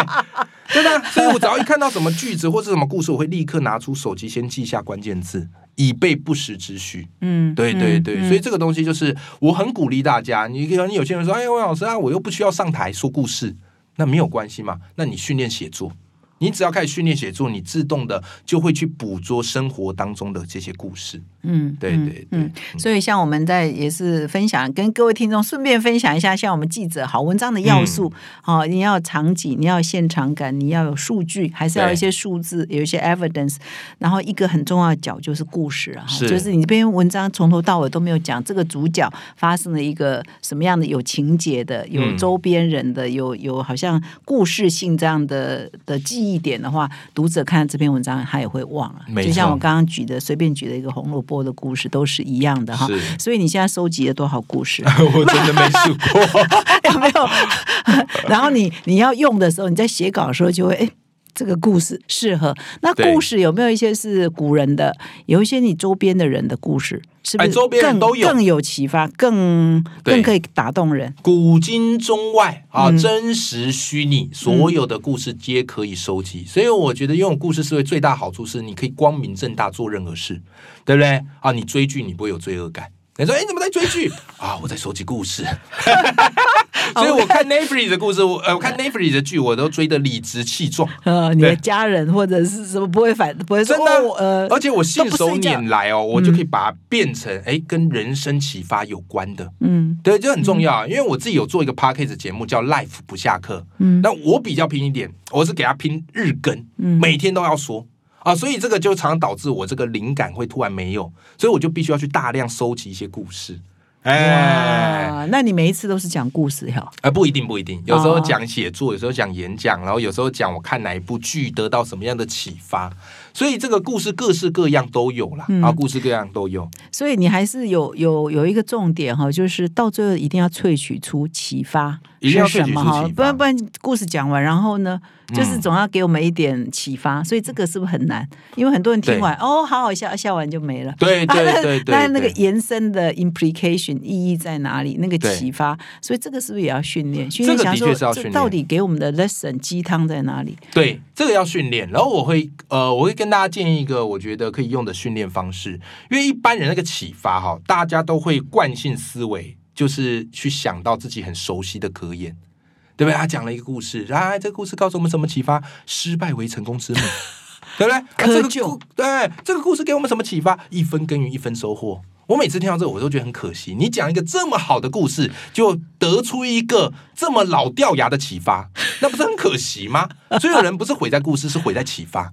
对吧？所以我只要一看到什么句子或是什么故事，我会立刻拿出手机先记下关键字，以备不时之需。嗯，对对对，嗯所以这个东西就是我很鼓励大家。你可能有些人说：“哎，魏老师啊，我又不需要上台说故事，那没有关系嘛。那你训练写作，你只要开始训练写作，你自动的就会去捕捉生活当中的这些故事。嗯，嗯对对对嗯，所以像我们在也是分享，跟各位听众顺便分享一下，像我们记者好文章的要素，嗯。好、你要场景，你要现场感，你要有数据，还是要有一些数字，有一些 evidence，然后一个很重要的角就是故事啊，是。就是你这篇文章从头到尾都没有讲这个主角发生了一个什么样的有情节的，有嗯。周边人的，有有好像故事性这样的的记忆点的话，读者看这篇文章他也会忘了。就像我刚刚举的随便举的一个红萝卜的故事，都是一样的哈。所以你现在收集了多少故事？我真的没数过。有没有？然后你你要用的时候，你在写稿的时候就会哎。这个故事适合那故事有没有一些是古人的，有一些你周边的人的故事，是不是哎周边人都有更有启发，更更可以打动人？古今中外啊，嗯真实虚拟，所有的故事皆可以收集。所以我觉得拥有故事思维最大好处是，你可以光明正大做任何事，对不对？啊，你追剧你不会有罪恶感。你说，哎，你怎么在追剧啊？我在收集故事。所以我看 Netflix 的故事，我呃，我看 Netflix 的剧，我都追得理直气壮。呃，你的家人或者是什么不会反，不会说真的哦呃，而且我信手拈来哦，我就可以把它变成哎跟人生启发有关的。嗯。对，这很重要啊，因为我自己有做一个 podcast 节目叫 Life 不下课，嗯。那我比较拼一点，我是给他拼日更，嗯。每天都要说。啊，所以这个就常常导致我这个灵感会突然没有，所以我就必须要去大量收集一些故事。哎，那你每一次都是讲故事哈？呃，不一定，不一定，有时候哦。讲写作，有时候讲演讲，然后有时候讲我看哪一部剧得到什么样的启发，所以这个故事各式各样都有啦，嗯。啊，故事各样都有。所以你还是有有有一个重点哈，就是到最后一定要萃取出启发一定要萃取出启发。不然不然故事讲完，然后呢就是总要给我们一点启发，所以这个是不是很难？因为很多人听完哦，好好笑，笑完就没了。对 对对对，那那个延伸的 implication 意义在哪里？那个对启发，所以这个是不是也要训练？训这个练想说的确是要训练这到底给我们的 lesson 鸡汤在哪里？对，这个要训练。然后我会呃，我会跟大家建议一个我觉得可以用的训练方式，因为一般人那个启发哈，大家都会惯性思维，就是去想到自己很熟悉的格言。对不对？他讲了一个故事，然啊，这个故事告诉我们什么启发？失败为成功之母，对不对？啊这个故对这个故事给我们什么启发？一分耕耘一分收获。我每次听到这个，我都觉得很可惜。你讲一个这么好的故事，就得出一个这么老掉牙的启发，那不是很可惜吗？所以有人不是毁在故事，是毁在启发，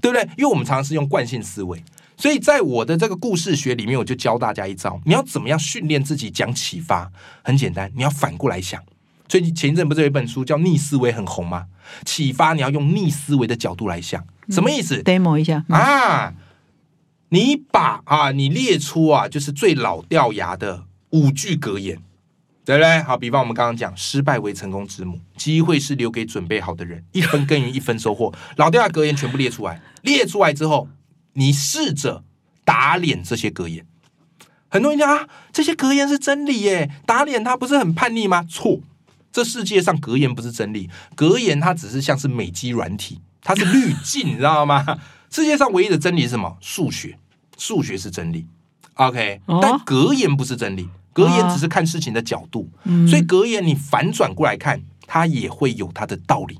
对不对？因为我们常常是用惯性思维，所以在我的这个故事学里面，我就教大家一招：你要怎么样训练自己讲启发？很简单，你要反过来想。所以前一阵不是有一本书叫《逆思维》很红吗？启发你要用逆思维的角度来想，什么意思？demo 一下，嗯啊，你把啊，你列出啊，就是最老掉牙的五句格言，对不对？好，比方我们刚刚讲，失败为成功之母，机会是留给准备好的人，一分耕耘一分收获，老掉牙格言全部列出来，列出来之后，你试着打脸这些格言。很多人讲啊，这些格言是真理耶，打脸他不是很叛逆吗？错，这世界上格言不是真理，格言它只是像是美肌软体，它是滤镜，你知道吗？世界上唯一的真理是什么？数学，数学是真理。OK，、哦但格言不是真理，格言只是看事情的角度，嗯所以格言你反转过来看，它也会有它的道理。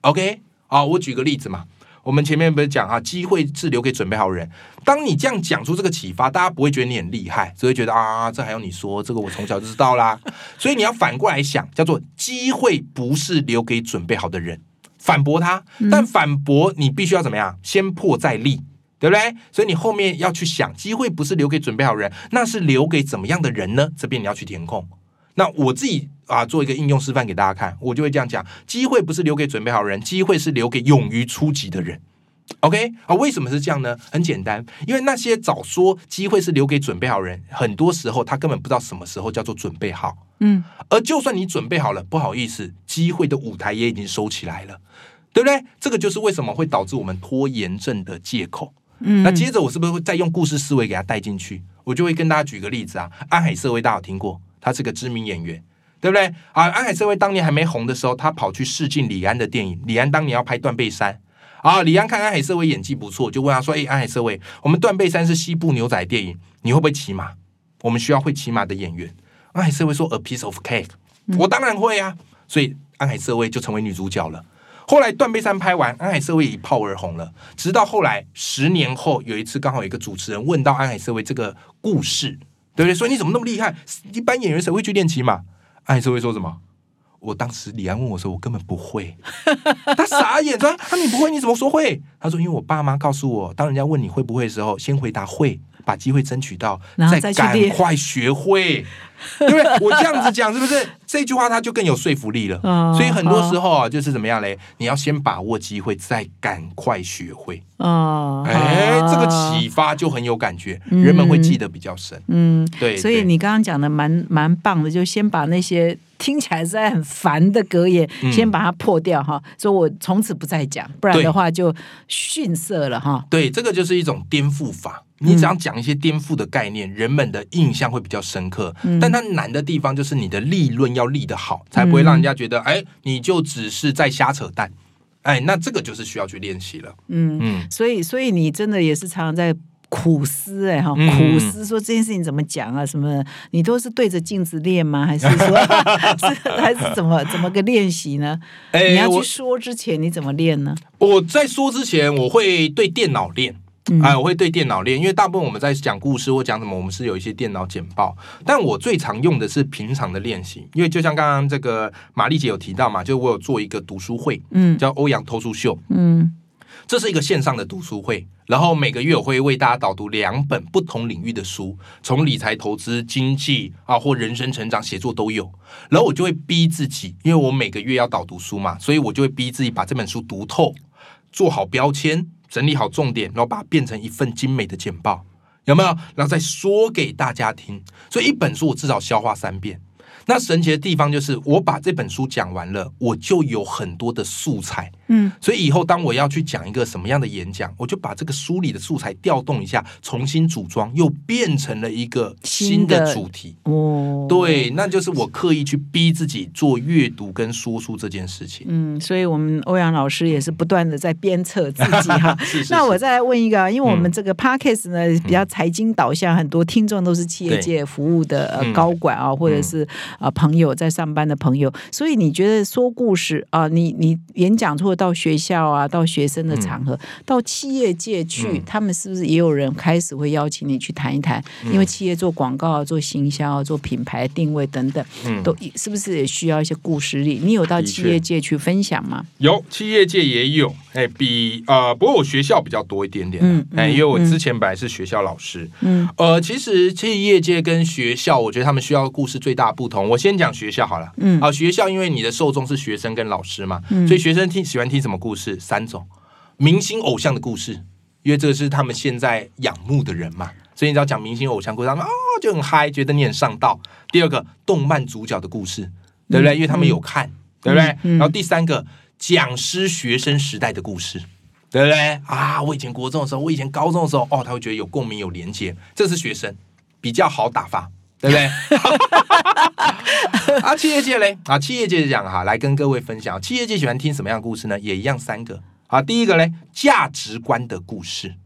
OK，啊，我举个例子嘛，我们前面不是讲啊，机会是留给准备好的人。当你这样讲出这个启发，大家不会觉得你很厉害，只会觉得啊，这还用你说，这个我从小就知道啦。所以你要反过来想，叫做机会不是留给准备好的人，反驳他。但反驳你必须要怎么样？先破再立。对不对？所以你后面要去想，机会不是留给准备好的人，那是留给怎么样的人呢？这边你要去填空。那我自己啊，做一个应用示范给大家看，我就会这样讲：机会不是留给准备好的人，机会是留给勇于出击的人。OK 啊，为什么是这样呢？很简单，因为那些早说机会是留给准备好的人，很多时候他根本不知道什么时候叫做准备好。嗯，而就算你准备好了，不好意思，机会的舞台也已经收起来了，对不对？这个就是为什么会导致我们拖延症的借口。嗯那接着我是不是会再用故事思维给他带进去？我就会跟大家举个例子啊，安海瑟薇大家有听过，他是个知名演员，对不对？啊，安海瑟薇当年还没红的时候，他跑去试镜李安的电影，李安当年要拍《断背山》。啊，李安看安海瑟薇演技不错，就问他说：“哎，安海瑟薇，我们《断背山》是西部牛仔电影，你会不会骑马？我们需要会骑马的演员。”安海瑟薇说：“A piece of cake。我当然会啊，所以安海瑟薇就成为女主角了。后来《断背山》拍完，安海瑟薇一炮而红了。直到后来十年后，有一次刚好有一个主持人问到安海瑟薇这个故事，对不对？说你怎么那么厉害？一般演员谁会去练骑马？安海瑟薇说什么？我当时李安问我说，我根本不会。他傻眼，说：“啊，你不会，你怎么说会？”他说：“因为我爸妈告诉我，当人家问你会不会的时候，先回答会，把机会争取到，再赶快学会，对不对？我这样子讲是不是这句话他就更有说服力了？哦所以很多时候啊，就是怎么样嘞？你要先把握机会，再赶快学会。哦，哎，这个好启发就很有感觉，人们会记得比较深。嗯，对，所以你刚刚讲的蛮蛮棒的，就先把那些听起来实在很烦的格言，嗯先把它破掉哈。说我从此不再讲，不然的话就逊色了哈。对，这个就是一种颠覆法。你只要讲一些颠覆的概念，人们的印象会比较深刻。嗯但它难的地方就是你的立论要立得好，才不会让人家觉得，哎，你就只是在瞎扯淡。哎，那这个就是需要去练习了。嗯，嗯，所以所以你真的也是常常在。苦思哎哈，嗯苦思说这件事情怎么讲啊？什么？你都是对着镜子练吗？还是说 是还是怎么怎么个练习呢？哎你要去说之前你怎么练呢？我在说之前，我会对电脑练。嗯。哎，我会对电脑练，因为大部分我们在讲故事或讲什么，我们是有一些电脑简报，但我最常用的是平常的练习，因为就像刚刚这个玛丽姐有提到嘛，就我有做一个读书会，嗯。叫欧阳偷书秀，嗯。这是一个线上的读书会，然后每个月我会为大家导读两本不同领域的书，从理财投资、经济啊或人生成长、写作都有。然后我就会逼自己，因为我每个月要导读书嘛，所以我就会逼自己把这本书读透，做好标签，整理好重点，然后把它变成一份精美的简报，有没有？然后再说给大家听。所以一本书我至少消化三遍。那神奇的地方就是，我把这本书讲完了，我就有很多的素材嗯所以以后当我要去讲一个什么样的演讲，我就把这个书里的素材调动一下，重新组装，又变成了一个新新的的主题。哦，对，那就是我刻意去逼自己做阅读跟说书这件事情。嗯，所以我们欧阳老师也是不断的在鞭策自己哈。是是那我再来问一个啊，因为我们嗯这个 podcast 呢比较财经导向，很多听众都是企业界服务的高管啊，或者是呃朋友在上班的朋友，所以你觉得说故事啊，你你演讲或者到学校啊，到学生的场合，到企业界去，嗯他们是不是也有人开始会邀请你去谈一谈？嗯因为企业做广告、做行销、做品牌定位等等，嗯都是不是也需要一些故事力？你有到企业界去分享吗？有企业界也有，哎，比呃，不过我学校比较多一点点，嗯哎，嗯因为我嗯之前本来是学校老师，嗯呃，其实企业界跟学校，我觉得他们需要的故事最大不同。我先讲学校好了，嗯啊，学校因为你的受众是学生跟老师嘛，嗯所以学生听喜欢听什么故事？三种，明星偶像的故事，因为这个是他们现在仰慕的人嘛，所以你只要讲明星偶像故事，他们哦就很嗨，觉得你很上道。第二个，动漫主角的故事，对不对？因为他们有看，对不对？嗯然后第三个，讲师学生时代的故事。对不对啊？我以前国中的时候，我以前高中的时候，哦，他会觉得有共鸣、有连接，这是学生比较好打发，对不对？啊，企业界嘞啊，企业界讲哈，来跟各位分享，企业界喜欢听什么样的故事呢？也一样三个啊。第一个嘞，价值观的故事，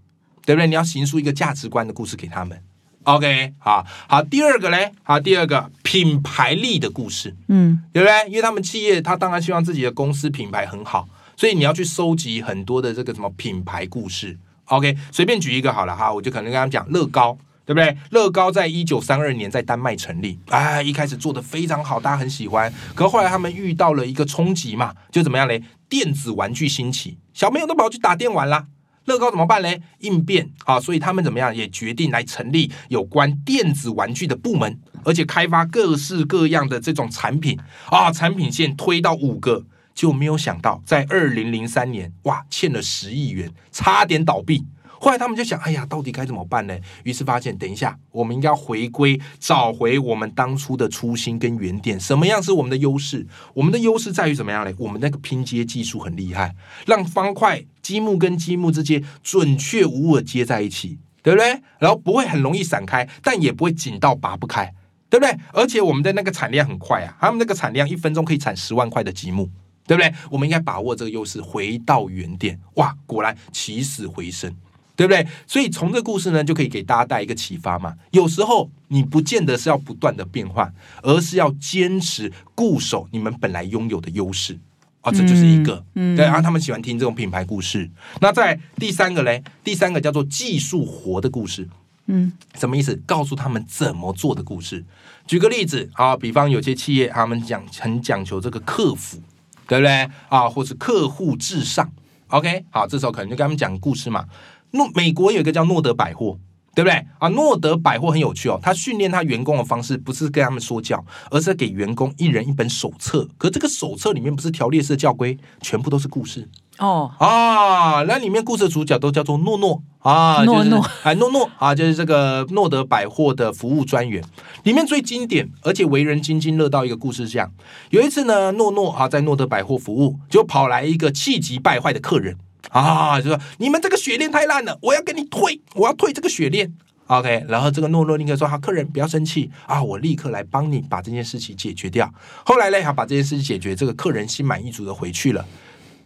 对不对？你要形塑一个价值观的故事给他们。OK，好好。第二个嘞，好，第二个品牌力的故事，嗯对不对？因为他们企业，他当然希望自己的公司品牌很好，所以你要去收集很多的这个什么品牌故事。OK，随便举一个好了哈，我就可能跟他们讲乐高。对不对？乐高在一九三二年在丹麦成立，哎，一开始做的非常好，大家很喜欢。可后来他们遇到了一个冲击嘛，就怎么样嘞？电子玩具兴起，小朋友都跑去打电玩啦。乐高怎么办嘞？应变啊，所以他们怎么样也决定来成立有关电子玩具的部门，而且开发各式各样的这种产品啊，产品线推到五个，就没有想到在二零零三年，哇，欠了十亿元，差点倒闭。后来他们就想，哎呀，到底该怎么办呢？于是发现，等一下，我们应该回归，找回我们当初的初心跟原点。什么样是我们的优势？我们的优势在于怎么样呢？我们那个拼接技术很厉害，让方块积木跟积木之间准确无误的接在一起，对不对？然后不会很容易散开，但也不会紧到拔不开，对不对？而且我们的那个产量很快啊，他们那个产量一分钟可以产十万块的积木。对不对？我们应该把握这个优势，回到原点。哇，果然起死回生。对不对？所以从这个故事呢，就可以给大家带一个启发嘛。有时候你不见得是要不断的变换，而是要坚持固守你们本来拥有的优势啊、这就是一个。对，然后他们喜欢听这种品牌故事。那在第三个嘞，第三个叫做技术活的故事。嗯什么意思？告诉他们怎么做的故事。举个例子啊，比方有些企业他们讲很讲求这个客服，对不对啊？或是客户至上。OK，好，这时候可能就跟他们讲故事嘛。诺美国有一个叫诺德百货，对不对啊？诺德百货很有趣哦，他训练他员工的方式不是跟他们说教，而是给员工一人一本手册。可这个手册里面不是条列式的教规，全部都是故事。哦啊，那里面故事的主角都叫做诺诺啊，就是诺诺哎诺诺啊，就是这个诺德百货的服务专员。里面最经典而且为人津津乐道一个故事是这样：有一次呢，诺诺啊在诺德百货服务，就跑来一个气急败坏的客人啊，就说你们这个雪链太烂了，我要跟你退，我要退这个雪链。OK，然后这个诺诺立刻说：“好，客人不要生气啊，我立刻来帮你把这件事情解决掉。”后来呢，好把这件事情解决，这个客人心满意足的回去了。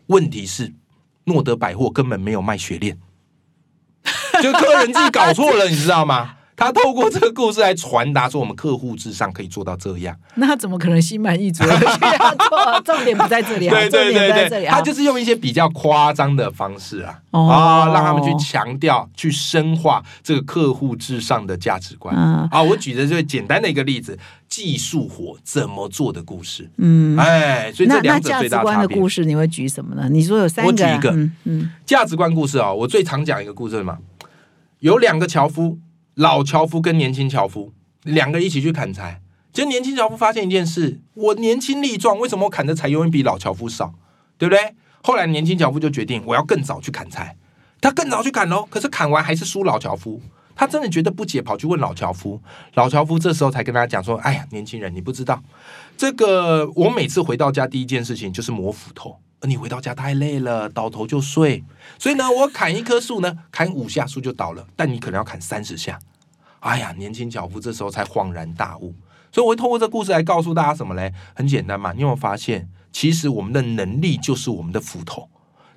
问题是，诺德百货根本没有卖雪链，就客人自己搞错了，你知道吗？他透过这个故事来传达说，我们客户至上可以做到这样。那他怎么可能心满意足的去做？重点不在这里啊，对重对对不。他就是用一些比较夸张的方式啊，哦啊，让他们去强调、去深化这个客户至上的价值观。嗯啊，我举的最简单的一个例子，技术活怎么做的故事。嗯，哎，所以这两者最价值观大差别。的故事你会举什么呢？你说有三个，我举一个嗯嗯价值观故事啊、我最常讲一个故事是什么？有两个樵夫，老樵夫跟年轻樵夫两个一起去砍柴。结果年轻樵夫发现一件事：我年轻力壮，为什么我砍的柴永远比老樵夫少？对不对？后来年轻樵夫就决定，我要更早去砍柴。他更早去砍喽，可是砍完还是输老樵夫。他真的觉得不解，跑去问老樵夫。老樵夫这时候才跟他讲说：“哎呀，年轻人，你不知道，这个我每次回到家第一件事情就是磨斧头。而你回到家太累了，倒头就睡。所以呢，我砍一棵树呢，砍五下树就倒了，但你可能要砍三十下。哎呀，年轻脚夫这时候才恍然大悟。所以我会透过这故事来告诉大家什么嘞？很简单嘛，你有没有发现，其实我们的能力就是我们的斧头。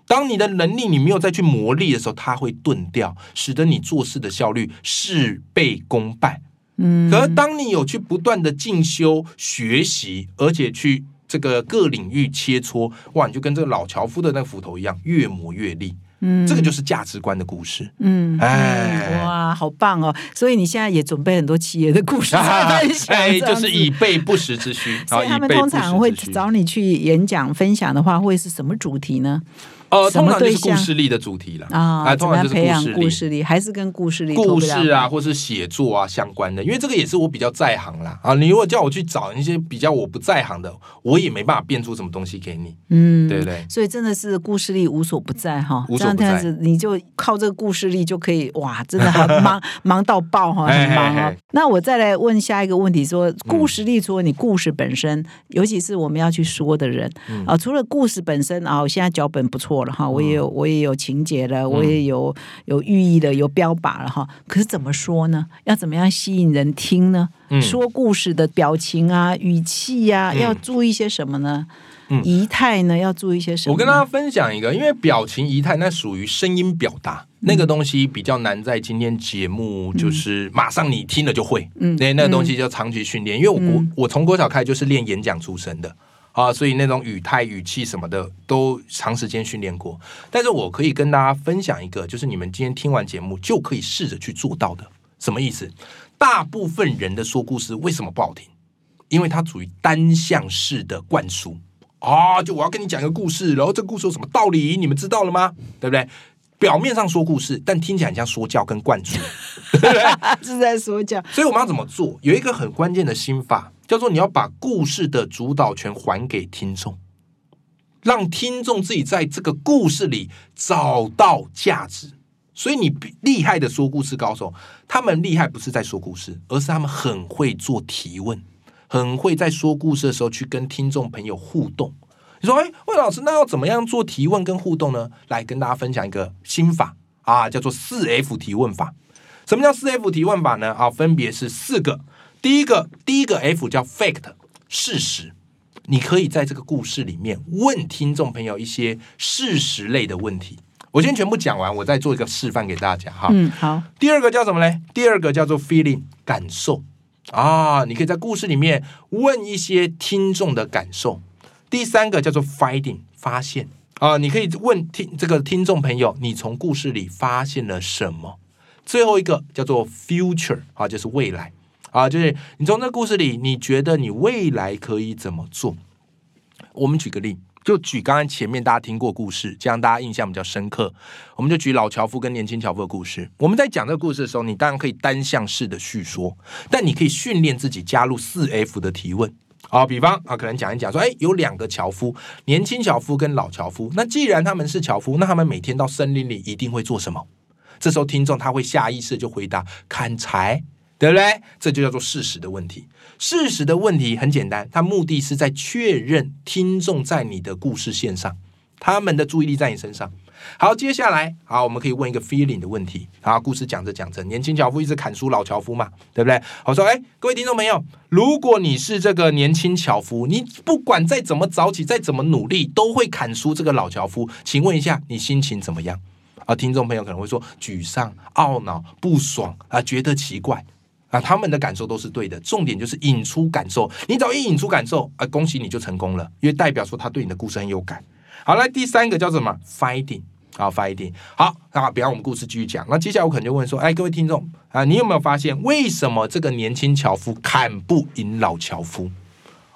当你的能力你没有再去磨砺的时候，它会钝掉，使得你做事的效率事倍功半。嗯，可是当你有去不断的进修学习，而且去这个各领域切磋，哇，你就跟这个老樵夫的那个斧头一样，越磨越利。嗯这个就是价值观的故事。嗯，哎嗯哇，好棒哦！所以你现在也准备很多企业的故事 在分享，哎，就是以备不时之需。所以他们通常会找你去演讲分享的话，会是什么主题呢？呃，什通常就是故事力的主题了啊，哎通常就是故事力。故事力，还是跟故事力故事啊，或是写作啊相关的，因为这个也是我比较在行啦。啊。你如果叫我去找一些比较我不在行的，我也没办法变出什么东西给你，嗯，对不对？所以真的是故事力无所不在哈，无所不在。这样子你就靠这个故事力就可以哇，真的很 忙忙到爆哈，很忙啊。那我再来问下一个问题说，故事力除了你故事本身，尤其是我们要去说的人嗯。啊，除了故事本身啊，我现在脚本不错了哈，我也有我也有情节了，我也有有寓意的，有标靶了哈。可是怎么说呢？要怎么样吸引人听呢？嗯说故事的表情啊、语气呀、嗯要注意些什么呢？嗯仪态呢，要注意些什么？我跟大家分享一个，因为表情仪态那属于声音表达，那个东西比较难在今天节目就是马上你听了就会，那个东西叫长期训练。因为我我从国小开始就是练演讲出身的啊，所以那种语态、语气什么的都长时间训练过。但是我可以跟大家分享一个，就是你们今天听完节目就可以试着去做到的。什么意思？大部分人的说故事为什么不好听？因为它处于单向式的灌输。啊，就我要跟你讲一个故事，然后这个故事有什么道理，你们知道了吗？对不对？表面上说故事，但听起来很像说教跟灌输，是在说教。所以我们要怎么做？有一个很关键的心法，叫做你要把故事的主导权还给听众，让听众自己在这个故事里找到价值。所以你厉害的说故事高手，他们厉害不是在说故事，而是他们很会做提问，很会在说故事的时候去跟听众朋友互动。你说，哎，魏老师，那要怎么样做提问跟互动呢？来跟大家分享一个心法啊，叫做四 F 提问法。什么叫四 F 提问法呢？啊，分别是四个。第一个，第一个 F 叫 fact，事实。你可以在这个故事里面问听众朋友一些事实类的问题。我先全部讲完，我再做一个示范给大家哈。嗯，好，第二个叫什么嘞？第二个叫做 feeling 感受啊，你可以在故事里面问一些听众的感受。第三个叫做 finding 发现啊，你可以问听这个听众朋友，你从故事里发现了什么？最后一个叫做 future 啊，就是未来啊，就是你从这个故事里，你觉得你未来可以怎么做？我们举个例，就举刚刚前面大家听过故事，这样大家印象比较深刻。我们就举老樵夫跟年轻樵夫的故事。我们在讲这个故事的时候，你当然可以单向式的叙说，但你可以训练自己加入四 F 的提问。啊，比方啊，可能讲一讲说，哎，有两个樵夫，年轻樵夫跟老樵夫。那既然他们是樵夫，那他们每天到森林里一定会做什么？这时候听众他会下意识就回答砍柴，对不对？这就叫做事实的问题。事实的问题很简单，它目的是在确认听众在你的故事线上，他们的注意力在你身上。好，接下来好，我们可以问一个 feeling 的问题。好，故事讲着讲着，年轻樵夫一直砍输老樵夫嘛，对不对？我说，哎，各位听众朋友，如果你是这个年轻樵夫，你不管再怎么早起，再怎么努力，都会砍输这个老樵夫。请问一下，你心情怎么样？啊，听众朋友可能会说沮丧、懊恼、不爽啊，觉得奇怪那，他们的感受都是对的。重点就是引出感受，你只要一引出感受啊，恭喜你就成功了，因为代表说他对你的故事很有感。好，来第三个叫什么？finding 啊，finding。好，那比方我们故事继续讲，那接下来我可能就问说，哎，各位听众啊，你有没有发现为什么这个年轻樵夫砍不赢老樵夫？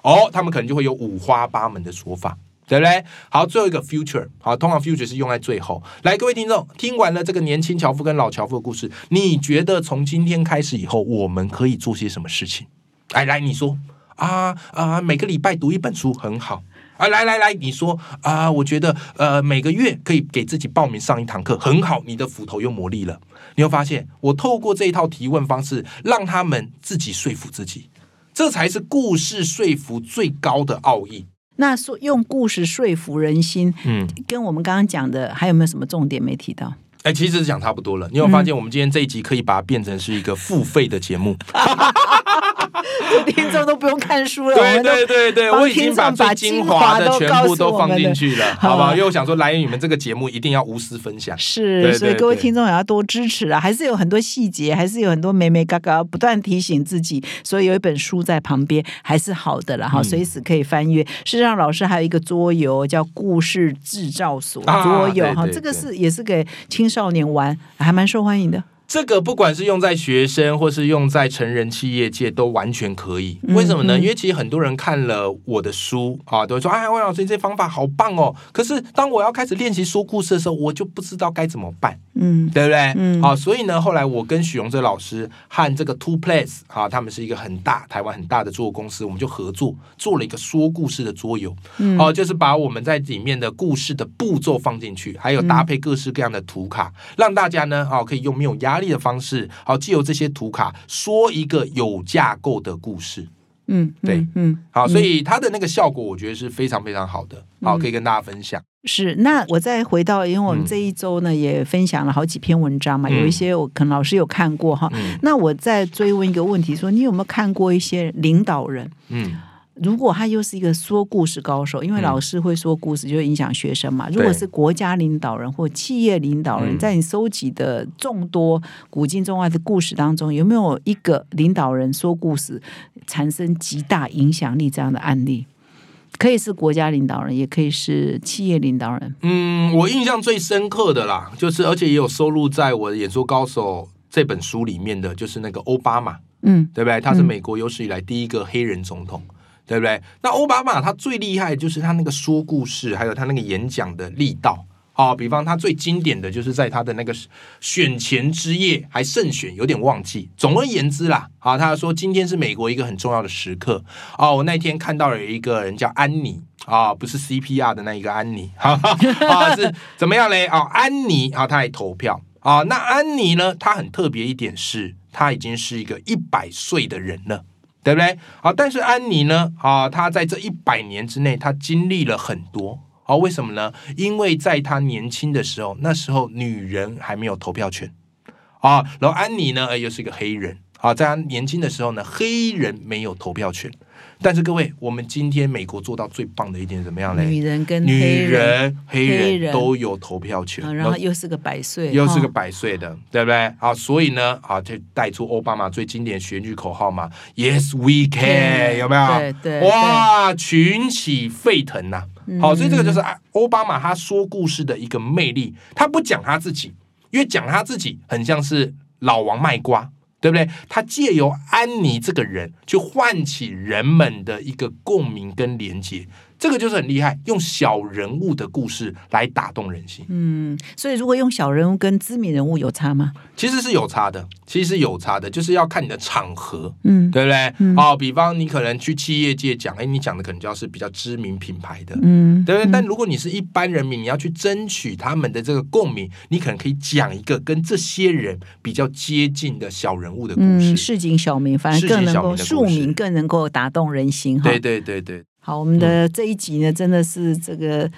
哦，他们可能就会有五花八门的说法。对不对？好，最后一个 future，好，通常 future 是用在最后。来，各位听众，听完了这个年轻樵夫跟老樵夫的故事，你觉得从今天开始以后，我们可以做些什么事情？哎，来，你说啊啊，每个礼拜读一本书很好啊。来来来，你说啊，我觉得呃，每个月可以给自己报名上一堂课很好，你的斧头又磨利了。你会发现，我透过这一套提问方式，让他们自己说服自己，这才是故事说服最高的奥义。那说用故事说服人心，嗯，跟我们刚刚讲的还有没有什么重点没提到？哎，其实讲差不多了。你有发现，我们今天这一集可以把它变成是一个付费的节目？听众都不用看书了，我对对对对，我已经把把最精精华的全部都放进去了，好好不好？因为我想说，来源你们这个节目一定要无私分享。是，对所以各位听众也要多支持啊！还是有很多细节，还是有很多美美嘎嘎，不断提醒自己。所以有一本书在旁边还是好的了，哈，嗯随时可以翻阅。事实上，老师还有一个桌游叫“故事制造所”啊桌游哈，这个是也是给青少年玩，还蛮受欢迎的。这个不管是用在学生，或是用在成人企业界，都完全可以。嗯为什么呢？嗯因为其实很多人看了我的书啊，都会说：“哎，魏老师，你这方法好棒哦！”可是当我要开始练习说故事的时候，我就不知道该怎么办。嗯对不对？嗯好、所以呢，后来我跟许荣哲老师和这个 Two Place 啊，他们是一个很大台湾很大的桌游公司，我们就合作做了一个说故事的桌游。嗯哦，就是把我们在里面的故事的步骤放进去，还有搭配各式各样的图卡，让大家呢，哦，可以用没有压力的方式，好、借由这些图卡说一个有架构的故事。嗯，对嗯嗯，好，所以它的那个效果，我觉得是非常非常好的。好，可以跟大家分享。是，那我再回到，因为我们嗯这一周呢、也分享了好几篇文章嘛，嗯有一些我可能老师有看过哈。嗯那我再追问一个问题说你有没有看过一些领导人？嗯如果他又是一个说故事高手，因为嗯老师会说故事，就会影响学生嘛。如果是国家领导人或企业领导人，嗯在你收集的众多古今中外的故事当中，有没有一个领导人说故事产生极大影响力这样的案例？可以是国家领导人，也可以是企业领导人。嗯，我印象最深刻的啦，就是而且也有收录在我的《演说高手》这本书里面的，就是那个奥巴马，嗯对不对？他是嗯美国有史以来第一个黑人总统，对不对？那奥巴马他最厉害就是他那个说故事，还有他那个演讲的力道。哦，比方他最经典的就是在他的那个选前之夜还胜选，有点忘记。总而言之啦，啊，他说今天是美国一个很重要的时刻。哦，我那天看到了一个人叫安妮。啊、不是 CPR 的那一个安妮，哈 哈，啊是怎么样嘞？哦、安妮啊，她来投票啊。那安妮呢？她很特别一点是，她已经是一个一百岁的人了。对不对？好，但是安妮呢？啊，她在这一百年之内，她经历了很多。好，为什么呢？因为在她年轻的时候，那时候女人还没有投票权啊。然后安妮呢，又是一个黑人啊，在她年轻的时候呢，黑人没有投票权。但是各位，我们今天美国做到最棒的一点是怎么样嘞？女人跟女黑人，黑黑人人都有投票权，啊然后又是个百岁，又是个哈百岁的，对不对？好，所以呢，啊，就带出奥巴马最经典的选举口号嘛，Yes we can，有没有？对对哇，群起沸腾呐、嗯好，所以这个就是啊奥巴马他说故事的一个魅力，他不讲他自己，因为讲他自己很像是老王卖瓜。对不对？他借由安妮这个人，去唤起人们的一个共鸣跟连接，这个就是很厉害，用小人物的故事来打动人心。嗯，所以如果用小人物跟知名人物有差吗？其实是有差的，其实是有差的，就是要看你的场合，嗯对不对？嗯哦，比方你可能去企业界讲，哎，你讲的可能就要是比较知名品牌的，嗯，对不对？嗯但如果你是一般人民，你要去争取他们的这个共鸣，你可能可以讲一个跟这些人比较接近的小人物的故嗯，事。市井小民，反而市井更能够庶民，更能够打动人心哈。对对对对，好，我们的这一集呢，真的是这个。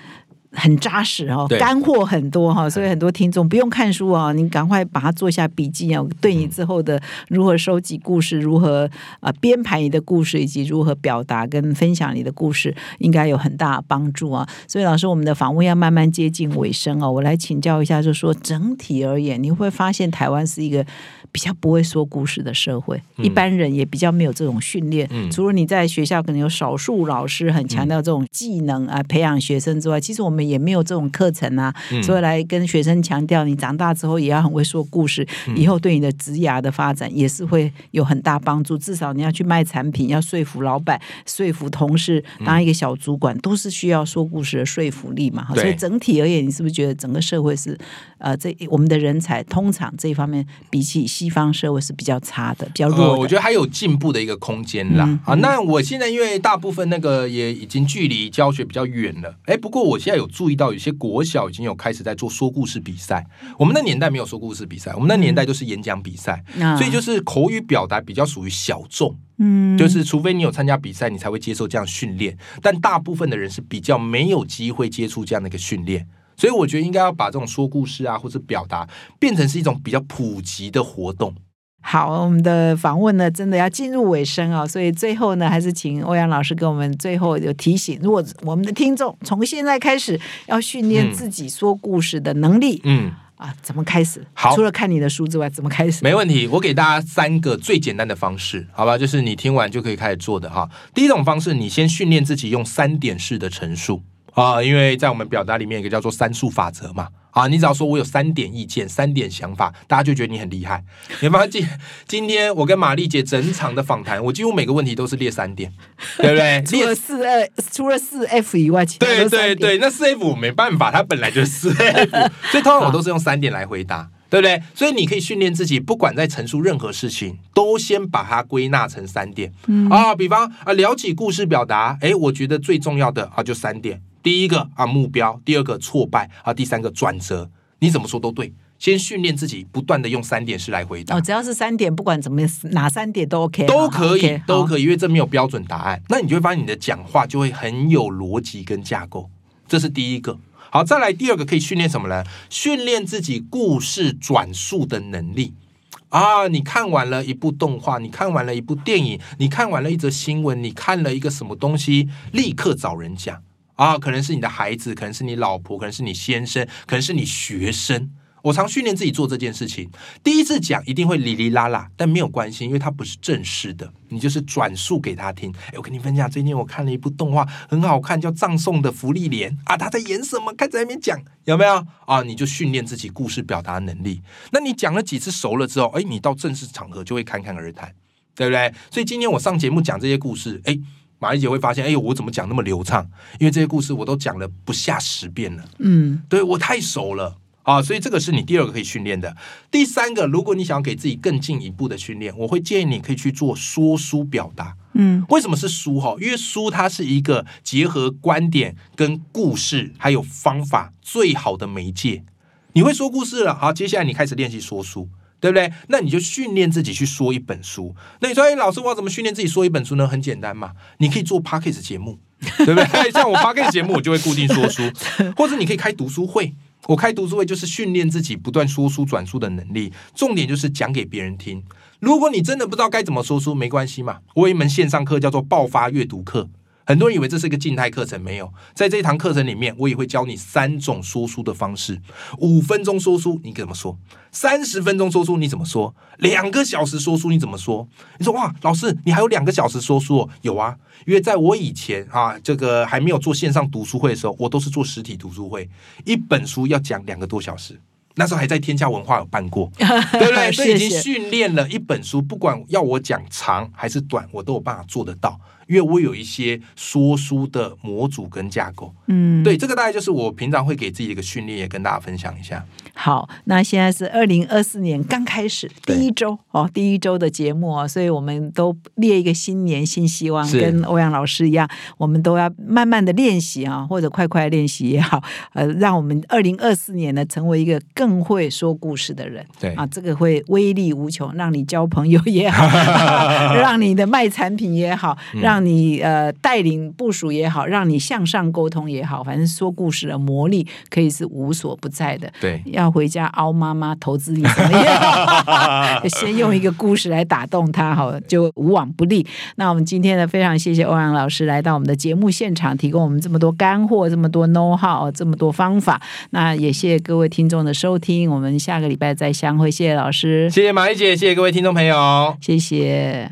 很扎实哦，干货很多哈，所以很多听众不用看书啊，你赶快把它做一下笔记啊，对你之后的如何收集故事、如何啊编排你的故事，以及如何表达跟分享你的故事，应该有很大的帮助啊。所以老师，我们的访问要慢慢接近尾声哦，我来请教一下，就说整体而言，你会发现台湾是一个比较不会说故事的社会，嗯一般人也比较没有这种训练。嗯除了你在学校可能有少数老师很强调这种技能啊，培养学生之外，其实我们也没有这种课程啊，嗯所以来跟学生强调，你长大之后也要很会说故事，嗯以后对你的职涯的发展也是会有很大帮助。至少你要去卖产品，要说服老板、说服同事，当一个小主管，都是需要说故事的说服力嘛。对所以整体而言，你是不是觉得整个社会是呃，这我们的人才通常这一方面比起西方社会是比较差的，比较弱呃，我觉得还有进步的一个空间啦。嗯啊，那我现在因为大部分那个也已经距离教学比较远了，哎，不过我现在有注意到，有些国小已经有开始在做说故事比赛。我们那年代没有说故事比赛，我们那年代就是演讲比赛，啊所以就是口语表达比较属于小众。嗯，就是除非你有参加比赛，你才会接受这样训练。但大部分的人是比较没有机会接触这样的一个训练，所以我觉得应该要把这种说故事啊，或者表达变成是一种比较普及的活动。好，我们的访问呢，真的要进入尾声啊、所以最后呢，还是请欧阳老师给我们最后有提醒：如果我们的听众从现在开始要训练嗯自己说故事的能力、嗯，啊，怎么开始？好除了看你的书之外，怎么开始？没问题。我给大家三个最简单的方式，好吧？就是你听完就可以开始做的哈。第一种方式，你先训练自己用三点式的陈述啊，因为在我们表达里面有一个叫做三数法则嘛。啊，你只要说我有三点意见、三点想法，大家就觉得你很厉害。你发现今今天我跟玛丽姐整场的访谈，我几乎每个问题都是列三点，对不对？除了四二，除了四 F 以外，其他对对对，那四 F 我没办法，它本来就是四 F，所以通常我都是用三点来回答，对不对？所以你可以训练自己，不管在陈述任何事情，都先把它归纳成三点、啊。比方啊，聊起故事表达，哎，我觉得最重要的啊就三点：第一个啊目标，第二个挫败啊，第三个转折。你怎么说都对，先训练自己，不断的用三点式来回答哦，。只要是三点，不管怎么哪三点都 OK，都可以，都。可以，因为这没有标准答案。那你就会发现你的讲话就会很有逻辑跟架构，这是第一个。好，再来第二个可以训练什么呢？训练自己故事转述的能力。啊，你看完了一部动画，你看完了一部电影，你看完了一则新闻，你看了一个什么东西，立刻找人讲啊，可能是你的孩子，可能是你老婆，可能是你先生，可能是你学生。我常训练自己做这件事情。第一次讲一定会哩哩啦啦，但没有关系，因为它不是正式的，你就是转述给他听。哎，我跟你分享，最近我看了一部动画，很好看，叫《葬送的福利莲》啊，他在演什么？开始在那边讲，有没有啊？你就训练自己故事表达能力。那你讲了几次熟了之后，哎，你到正式场合就会侃侃而谈，对不对？所以今天我上节目讲这些故事，哎。玛丽姐会发现，哎呦，我怎么讲那么流畅？因为这些故事我都讲了不下十遍了。嗯，对我太熟了啊，所以这个是你第二个可以训练的。第三个，如果你想要给自己更进一步的训练，我会建议你可以去做说书表达。嗯，为什么是书哈？因为书它是一个结合观点、跟故事还有方法最好的媒介。你会说故事了，好，接下来你开始练习说书。对不对？那你就训练自己去说一本书。那你说，哎，老师，我要怎么训练自己说一本书呢？很简单嘛，你可以做 podcast 节目，对不对？像我 podcast 节目，我就会固定说书，或者你可以开读书会。我开读书会就是训练自己不断说书转述的能力，重点就是讲给别人听。如果你真的不知道该怎么说书，没关系嘛，我有一门线上课叫做爆发阅读课。很多人以为这是一个静态课程，没有。在这一堂课程里面，我也会教你三种说书的方式：五分钟说书，你怎么说？三十分钟说书，你怎么说？两个小时说书，你怎么说？你说哇，老师，你还有两个小时说书、哦？有啊，因为在我以前啊，这个还没有做线上读书会的时候，我都是做实体读书会，一本书要讲两个多小时。那时候还在天下文化有办过，对不对？所以已经训练了一本书，不管要我讲长还是短，我都有办法做得到，因为我有一些说书的模组跟架构。嗯，对，这个大概就是我平常会给自己的一个训练，也跟大家分享一下。好，那现在是二零二四年刚开始第一周哦，第一周的节目哦，所以我们都列一个新年新希望，跟欧阳老师一样，我们都要慢慢的练习啊，或者快快练习也好，呃，让我们二零二四年呢成为一个更会说故事的人。对。啊，这个会威力无穷，让你交朋友也好，让你的卖产品也好，嗯。让你呃带领部署也好，让你向上沟通也好，反正说故事的魔力可以是无所不在的。对，要回家凹妈妈投资你怎么样？先用一个故事来打动他，好，就无往不利。那我们今天呢，非常谢谢欧阳老师来到我们的节目现场，提供我们这么多干货，这么多 know how，这么多方法。那也谢谢各位听众的收听，我们下个礼拜再相会。谢谢老师，谢谢马丽姐，谢谢各位听众朋友。谢谢。